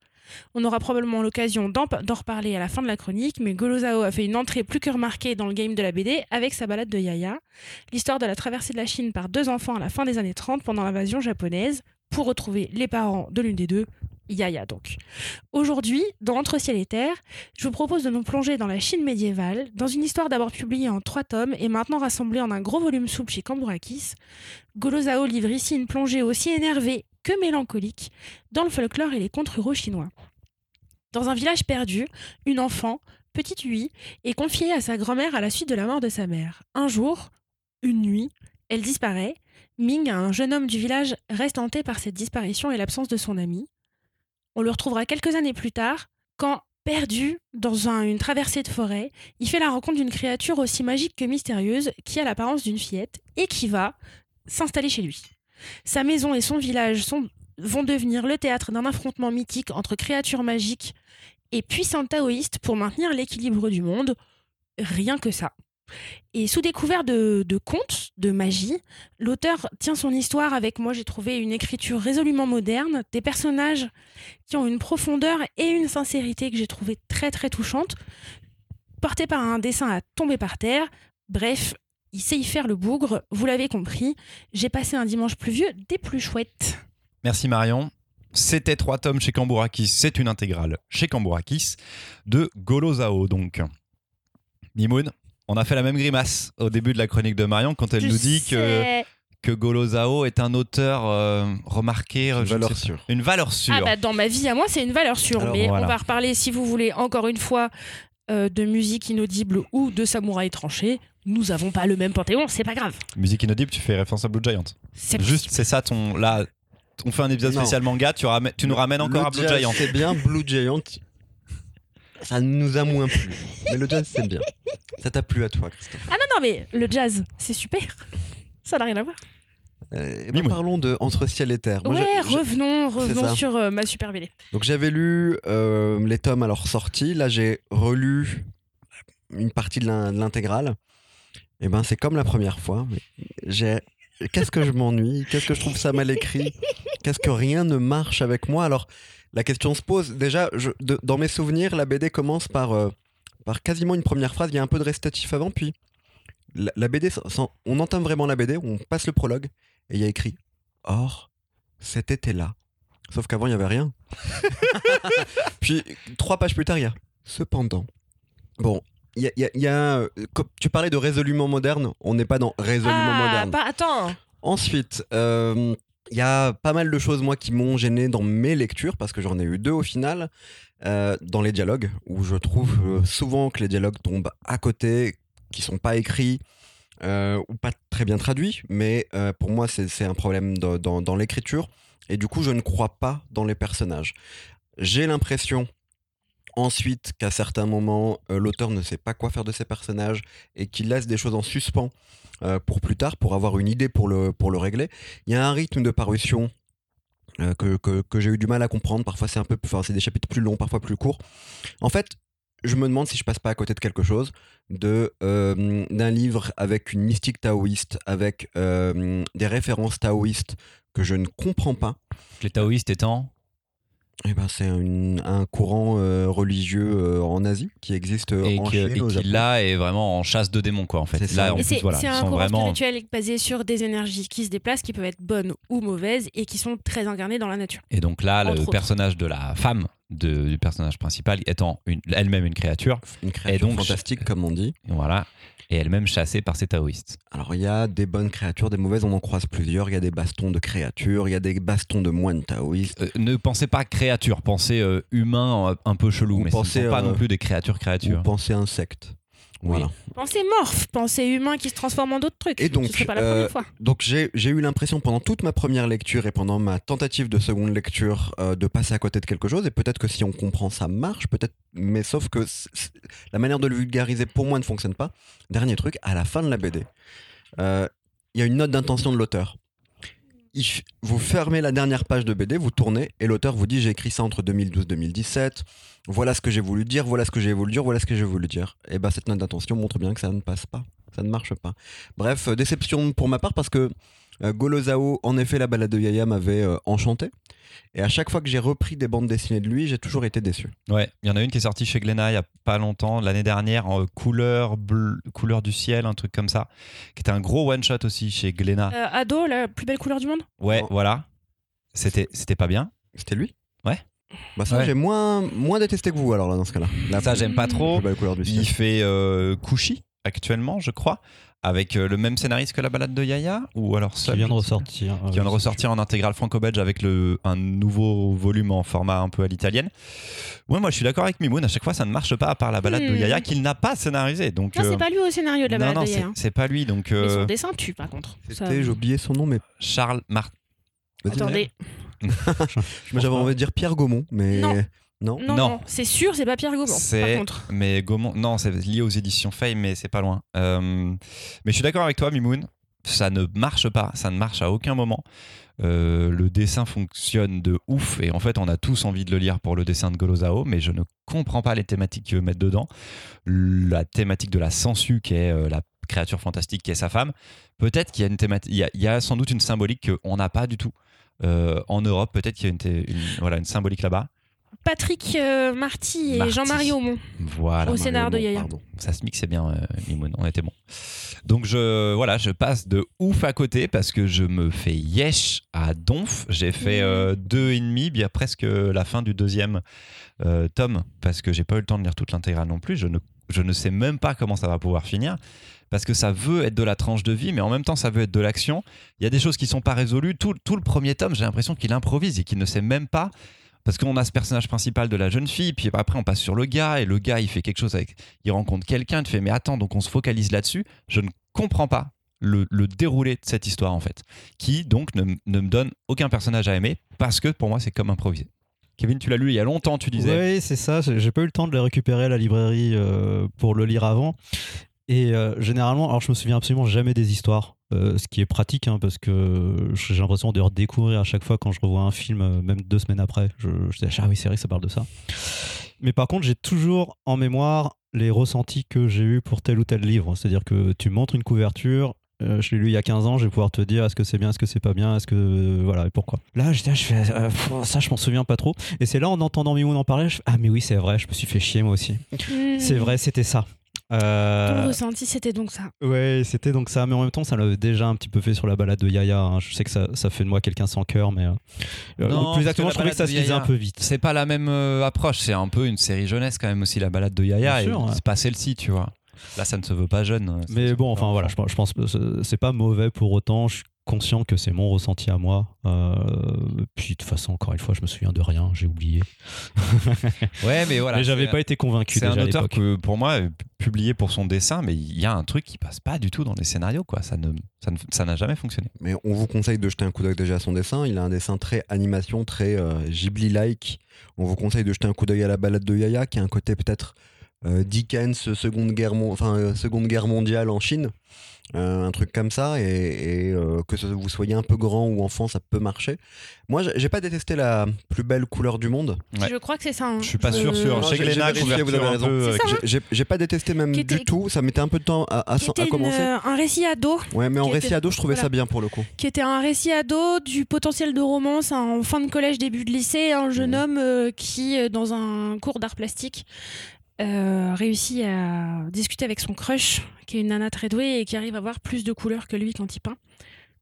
On aura probablement l'occasion d'en reparler à la fin de la chronique, mais Golo Zhao a fait une entrée plus que remarquée dans le game de la BD avec sa balade de Yaya, l'histoire de la traversée de la Chine par deux enfants à la fin des années 30 pendant l'invasion japonaise, pour retrouver les parents de l'une des deux, Yaya donc. Aujourd'hui, dans Entre ciel et terre, je vous propose de nous plonger dans la Chine médiévale, dans une histoire d'abord publiée en trois tomes et maintenant rassemblée en un gros volume souple chez Cambourakis. Golo Zhao livre ici une plongée aussi énervée que mélancolique dans le folklore et les contes ruraux chinois. Dans un village perdu, une enfant, petite Hui, est confiée à sa grand-mère à la suite de la mort de sa mère. Un jour, une nuit, elle disparaît. Ming, un jeune homme du village, reste hanté par cette disparition et l'absence de son ami. On le retrouvera quelques années plus tard, quand, perdu dans un- une traversée de forêt, il fait la rencontre d'une créature aussi magique que mystérieuse qui a l'apparence d'une fillette et qui va s'installer chez lui. Sa maison et son village vont devenir le théâtre d'un affrontement mythique entre créatures magiques et puissantes taoïstes pour maintenir l'équilibre du monde. Rien que ça. Et sous découvert de, contes, de magie, l'auteur tient son histoire avec, moi j'ai trouvé une écriture résolument moderne, des personnages qui ont une profondeur et une sincérité que j'ai trouvé très très touchante, porté par un dessin à tomber par terre. Bref, il sait y faire le bougre, vous l'avez compris. J'ai passé un dimanche pluvieux des plus chouettes. Merci Marion. C'était trois tomes chez Cambourakis. C'est une intégrale chez Cambourakis de Golo Zhao, donc. Mimoun, on a fait la même grimace au début de la chronique de Marion quand elle Je nous dit que, sais. que Golo est un auteur euh, remarqué. Une valeur sûre. Une valeur sûre. Ah bah dans ma vie à moi c'est une valeur sûre, Alors, mais voilà. on va reparler si vous voulez encore une fois euh, de musique inaudible ou de samouraï tranché, nous avons pas le même panthéon, c'est pas grave. Musique inaudible, tu fais référence à Blue Giant. C'est Juste, c'est ça ton. Là, on fait un épisode Non. spécial manga, tu, tu nous ramènes encore à Blue jazz, Giant. C'est bien, Blue Giant. Ça nous a moins plu. Mais le jazz, c'est bien. Ça t'a plu à toi, Christophe. Ah non, non, mais le jazz, c'est super. Ça n'a rien à voir. Euh, eh ben, parlons de Entre ciel et terre. Moi, ouais, revenons, revenons sur euh, ma super BD. Donc j'avais lu euh, les tomes à leur sortie. Là, j'ai relu une partie de l'in- de l'intégrale. Et ben, c'est comme la première fois. J'ai qu'est-ce que je m'ennuie? Qu'est-ce que je trouve ça mal écrit? Qu'est-ce que rien ne marche avec moi? Alors la question se pose. Déjà, je- de- dans mes souvenirs, la BD commence par euh, par quasiment une première phrase. Il y a un peu de récitatif avant, puis la, la BD, sans- sans- on entame vraiment la BD. On passe le prologue et il y a écrit Or, cet été-là. Sauf qu'avant, il n'y avait rien. [laughs] Puis, trois pages plus tard, il y a Cependant. Bon, il y a. y a- y a, euh, co- tu parlais de résolument moderne. On n'est pas dans résolument ah, moderne. pas, attends. Ensuite, euh, il y a pas mal de choses, moi, qui m'ont gêné dans mes lectures, parce que j'en ai eu deux au final, euh, dans les dialogues, où je trouve euh, souvent que les dialogues tombent à côté, qui sont pas écrits. Euh, ou pas très bien traduits, mais euh, pour moi c'est un problème dans- l'écriture, et du coup je ne crois pas dans les personnages. J'ai l'impression ensuite qu'à certains moments euh, l'auteur ne sait pas quoi faire de ses personnages et qu'il laisse des choses en suspens pour plus tard, pour avoir une idée pour le, régler. Il y a un rythme de parution que, j'ai eu du mal à comprendre. Parfois, c'est un peu, c'est des chapitres plus longs, parfois plus courts. En fait, je me demande si je passe pas à côté de quelque chose, de euh, d'un livre avec une mystique taoïste, avec euh, des références taoïstes que je ne comprends pas. Les taoïstes étant. Eh ben, c'est un courant euh, religieux euh, en Asie qui existe euh, et en que- Chine, et qui là est vraiment en chasse de démons, quoi, en fait. Là, en Et plus, c'est voilà, c'est ils un courant vraiment. spirituel basé sur des énergies qui se déplacent, qui peuvent être bonnes ou mauvaises, et qui sont très incarnées dans la nature. Et donc là, Entre le autres. personnage de la femme de- du personnage principal étant elle-même une créature, Une créature Et donc, fantastique, comme on dit. voilà, et elle-même chassée par ces taoïstes. Alors, il y a des bonnes créatures, des mauvaises, on en croise plusieurs. Il y a des bastons de créatures, il y a des bastons de moines taoïstes. Euh, ne pensez pas créature, pensez euh, humain euh, un peu chelou, Ou mais ce pensez, ne sont pas euh, non plus des créatures Ou créatures. pensez insectes. Oui. Voilà. Pensez morph, pensez humain qui se transforme en d'autres trucs. Et donc, Ce pas la euh, première fois. Donc j'ai j'ai eu l'impression pendant toute ma première lecture et pendant ma tentative de seconde lecture euh, de passer à côté de quelque chose et peut-être que si on comprend ça marche peut-être mais sauf que la manière de le vulgariser pour moi ne fonctionne pas. Dernier truc à la fin de la BD, euh, il y a une note d'intention de l'auteur. Vous fermez la dernière page de BD, vous tournez et l'auteur vous dit j'ai écrit ça entre 2012-2017. Voilà ce que j'ai voulu dire, voilà ce que j'ai voulu dire, voilà ce que j'ai voulu dire. Et ben cette note d'intention montre bien que ça ne passe pas, ça ne marche pas. Bref, euh, déception pour ma part parce que euh, Golozao, en effet, la balade de Yaya m'avait euh, enchanté. Et à chaque fois que j'ai repris des bandes dessinées de lui, j'ai toujours été déçu. Ouais, il y en a une qui est sortie chez Glénat il y a pas longtemps, l'année dernière, en couleur, bleu- couleur du ciel, un truc comme ça, qui était un gros one shot aussi chez Glénat. Euh, ado, la plus belle couleur du monde? Ouais, Oh. voilà. C'était, c'était pas bien. C'était lui? Ouais. Bah ça, Ouais. j'ai moins, moins détesté que vous alors là dans ce cas-là. Ça, j'aime pas trop. belle couleur du ciel. Il fait euh, Kushi actuellement, je crois, avec euh, le même scénariste que la balade de Yaya, ou alors Qui seul, vient de pas. ressortir. Qui vient de ressortir en intégrale franco-belge avec le, un nouveau volume en format un peu à l'italienne. Ouais, moi je suis d'accord avec Mimoun, à chaque fois ça ne marche pas à part la balade de Hmm. Yaya qu'il n'a pas scénarisé. Donc, Non, euh, c'est pas lui au scénario de la non, balade non, de c'est, Yaya. hein. c'est pas lui. Donc Mais euh, son dessin tue, par contre. Ça- C'était, j'ai oublié son nom, mais Charles Mar- vas-y, Attendez. [laughs] Moi j'avais envie de dire Pierre Gaumont, mais Non. non. Non, Non. non, c'est sûr, c'est pas Pierre Gaumont. Par C'est- contre. Mais Gaumont, non, c'est lié aux éditions Fay, mais c'est pas loin. Euh, mais je suis d'accord avec toi, Mimoun. Ça ne marche pas, ça ne marche à aucun moment. Euh, le dessin fonctionne de ouf et en fait on a tous envie de le lire pour le dessin de Golozao mais je ne comprends pas les thématiques qu'il veut mettre dedans la thématique de la sensu qui est euh, la créature fantastique qui est sa femme peut-être qu'il y a une thématique il y a, il y a sans doute une symbolique qu'on n'a pas du tout Euh, en Europe peut-être qu'il y a une, thé- une- voilà, une symbolique là-bas Patrick euh, Marty et. Jean-Marie Aumont. voilà Au scénar de Yaya. pardon. ça se mixait bien, euh, Mimoun, on était bon. Donc je, voilà, je passe de ouf à côté parce que je me fais yesh à donf. J'ai fait euh, deux et demi, bien presque la fin du deuxième tome parce que j'ai pas eu le temps de lire toute l'intégrale non plus. Je ne, je ne sais même pas comment ça va pouvoir finir parce que ça veut être de la tranche de vie, mais en même temps ça veut être de l'action. Il y a des choses qui sont pas résolues. Tout, le premier tome, j'ai l'impression qu'il improvise et qu'il ne sait même pas Parce qu'on a ce personnage principal de la jeune fille, puis après on passe sur le gars, et le gars il fait quelque chose avec. Il rencontre quelqu'un, tu fais mais attends, donc on se focalise là-dessus. Je ne comprends pas le, déroulé de cette histoire en fait, qui donc ne, ne me donne aucun personnage à aimer, parce que pour moi c'est comme improvisé. Kevin, tu l'as lu il y a longtemps, tu disais. Oui, c'est ça. J'ai pas eu le temps de le récupérer à la librairie euh, pour le lire avant. Et euh, généralement, alors je me souviens absolument jamais des histoires, euh, ce qui est pratique hein, parce que j'ai l'impression de redécouvrir à chaque fois quand je revois un film, euh, même deux semaines après. Je, je dis, ah oui, c'est vrai, ça parle de ça. Mais par contre, j'ai toujours en mémoire les ressentis que j'ai eus pour tel ou tel livre. C'est-à-dire que tu montres une couverture. euh, je l'ai lu il y a 15 ans, je vais pouvoir te dire est-ce que c'est bien, est-ce que c'est pas bien, est-ce que. euh, voilà, et pourquoi. Là, j'étais là, je fais. euh, ça, je m'en souviens pas trop. Et c'est là, en entendant Mimoun en parler, je fais, ah, mais oui, c'est vrai, je me suis fait chier moi aussi. [laughs] C'est vrai, c'était ça. Ton Euh, ressenti, c'était donc ça. ouais, c'était donc ça, mais en même temps, ça l'avait déjà un petit peu fait sur la balade de Yaya. hein. Je sais que ça, ça fait de moi quelqu'un sans cœur, mais. euh, euh, Non, plus exactement, je trouvais que ça se lisait un peu vite. C'est pas la même euh, approche, c'est un peu une série jeunesse quand même aussi, la balade de Yaya, Bien sûr, et ouais. c'est pas celle-ci, tu vois. Là, ça ne se veut pas jeune. Mais bon, enfin voilà, je, je pense que c'est- c'est pas mauvais pour autant. Je suis conscient que c'est mon ressenti à moi. Euh, puis de toute façon, encore une fois, je me souviens de rien, j'ai oublié. [laughs] Ouais, mais voilà. mais j'avais pas été convaincu C'est un auteur que, pour moi, est publié pour son dessin, mais il y a un truc qui passe pas du tout dans les scénarios, quoi. Ça ne, ça ne- ça n'a jamais fonctionné. Mais on vous conseille de jeter un coup d'œil déjà à son dessin. Il a un dessin très animation, très euh, Ghibli-like. On vous conseille de jeter un coup d'œil à la balade de Yaya, qui a un côté peut-être euh, Dickens, seconde guerre, enfin, euh, seconde guerre mondiale en Chine. Euh, un truc comme ça, et, et, euh, que vous soyez un peu grand ou enfant, ça peut marcher. Moi, j'ai- pas détesté la plus belle couleur du monde. Ouais. Je crois que c'est ça. hein. Je suis pas sûr, Euh, sûr. Non, Chez Glénat, vous avez un raison. euh, hein J'ai- pas détesté même du tout. Ça mettait un peu de temps à, une, commencer. euh, un récit ado, Ouais, mais en récit était- ado, je trouvais ça bien pour le coup. qui était un récit ado du potentiel de romance en fin de collège, début de lycée, un jeune Mhm. homme euh, qui, euh, dans un cours d'art plastique, euh, réussit à discuter avec son crush, qui est une nana très douée et qui arrive à voir plus de couleurs que lui quand il peint.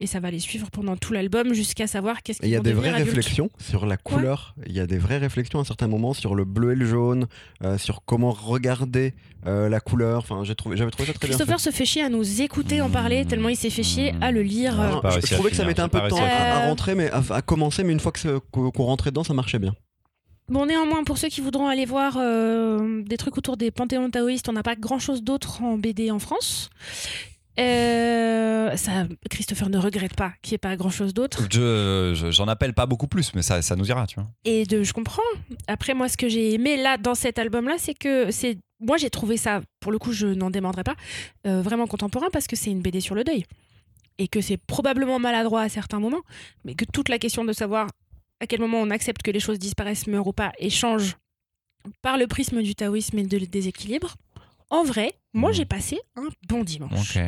Et ça va les suivre pendant tout l'album jusqu'à savoir qu'est-ce Et qu'ils il y a des vraies réflexions sur la couleur. Il y a des vraies réflexions à certains moments sur le bleu et le jaune, euh, sur comment regarder euh, la couleur. Enfin, j'ai trouvé, j'avais trouvé ça très bien. Christopher se fait chier à nous écouter en parler Mmh. tellement il s'est fait chier à le lire. Ah, euh, Non, pas je, trouvais que ça mettait un peu de temps à, rentrer, mais à, à commencer. Mais une fois que qu'on rentrait dedans, ça marchait bien. Bon, néanmoins, pour ceux qui voudront aller voir euh, des trucs autour des panthéons taoïstes, on n'a pas grand chose d'autre en BD en France. Euh, ça, Christopher ne regrette pas qu'il n'y ait pas grand chose d'autre. Je, je- j'en appelle pas beaucoup plus, mais ça, ça nous ira, tu vois. Et de, je comprends. Après, moi, ce que j'ai aimé là, dans cet album-là, c'est que c'est. Moi, j'ai trouvé ça, pour le coup, je n'en démordrai pas, euh, vraiment contemporain parce que c'est une BD sur le deuil. Et que c'est probablement maladroit à certains moments, mais que toute la question de savoir à quel moment on accepte que les choses disparaissent, meurent ou pas, et changent par le prisme du taoïsme et de déséquilibre. En vrai, moi, Mhm. j'ai passé un bon dimanche. Ok.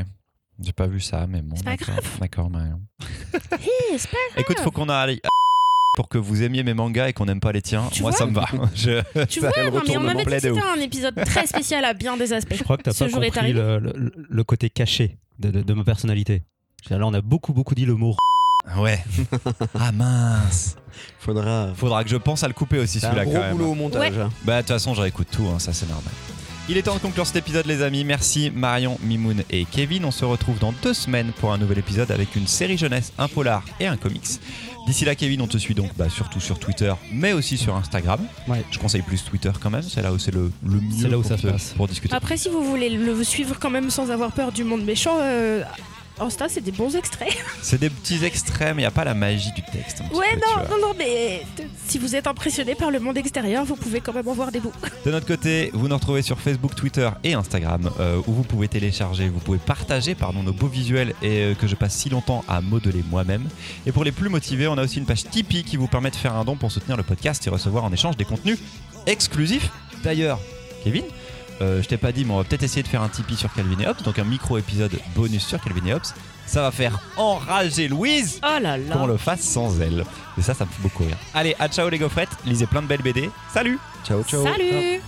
J'ai pas vu ça, mais bon. C'est pas d'accord. grave. D'accord, Marion. [laughs] Hé, c'est pas [laughs] Écoute, faut qu'on aille [laughs] pour que vous aimiez mes mangas et qu'on n'aime pas les tiens. Tu Moi, vois ça me va. Je... Tu ça vois, le non, mais on m'avait dit que c'était un épisode très spécial à bien des aspects. Je crois que t'as Ce pas jour compris arrivé. le, le- le côté caché de, de- de ma personnalité. Là, on a beaucoup, beaucoup dit le mot. Ouais. [laughs] ah mince. Faudra. Faudra que je pense à le couper aussi C'est un celui-là gros quand même. boulot au montage. hein. Bah de toute façon, je réécoute tout, hein, ça c'est normal. Il est temps de conclure cet épisode les amis. Merci Marion, Mimoun et Kevin. On se retrouve dans deux semaines pour un nouvel épisode avec une série jeunesse, un polar et un comics. D'ici là Kevin, on te suit donc bah, surtout sur Twitter, mais aussi sur Instagram. Ouais. Je conseille plus Twitter quand même, c'est là où c'est le, le mieux C'est là où pour, ça se te- passe. pour discuter. Après, si vous voulez le suivre quand même sans avoir peur du monde méchant, euh, Insta, c'est des bons extraits. [laughs] C'est des petits extraits, mais il n'y a pas la magie du texte. Ouais, peu, non, non, non, mais euh, si vous êtes impressionné par le monde extérieur, vous pouvez quand même en voir des bouts. [laughs] De notre côté, vous nous retrouvez sur Facebook, Twitter et Instagram, euh, où vous pouvez télécharger, vous pouvez partager pardon, nos beaux visuels et euh, que je passe si longtemps à modeler moi-même. Et pour les plus motivés, on a aussi une page Tipeee qui vous permet de faire un don pour soutenir le podcast et recevoir en échange des contenus exclusifs. D'ailleurs, Kevin, euh, je t'ai pas dit, mais on va peut-être essayer de faire un Tipeee sur Calvin et Hobbes, donc un micro-épisode bonus sur Calvin et Hobbes. Ça va faire enrager Louise Oh là qu'on le fasse sans elle. Et ça, ça me fait beaucoup rire. Allez, à ciao les gaufrettes, lisez plein de belles BD. Salut Ciao, ciao. Salut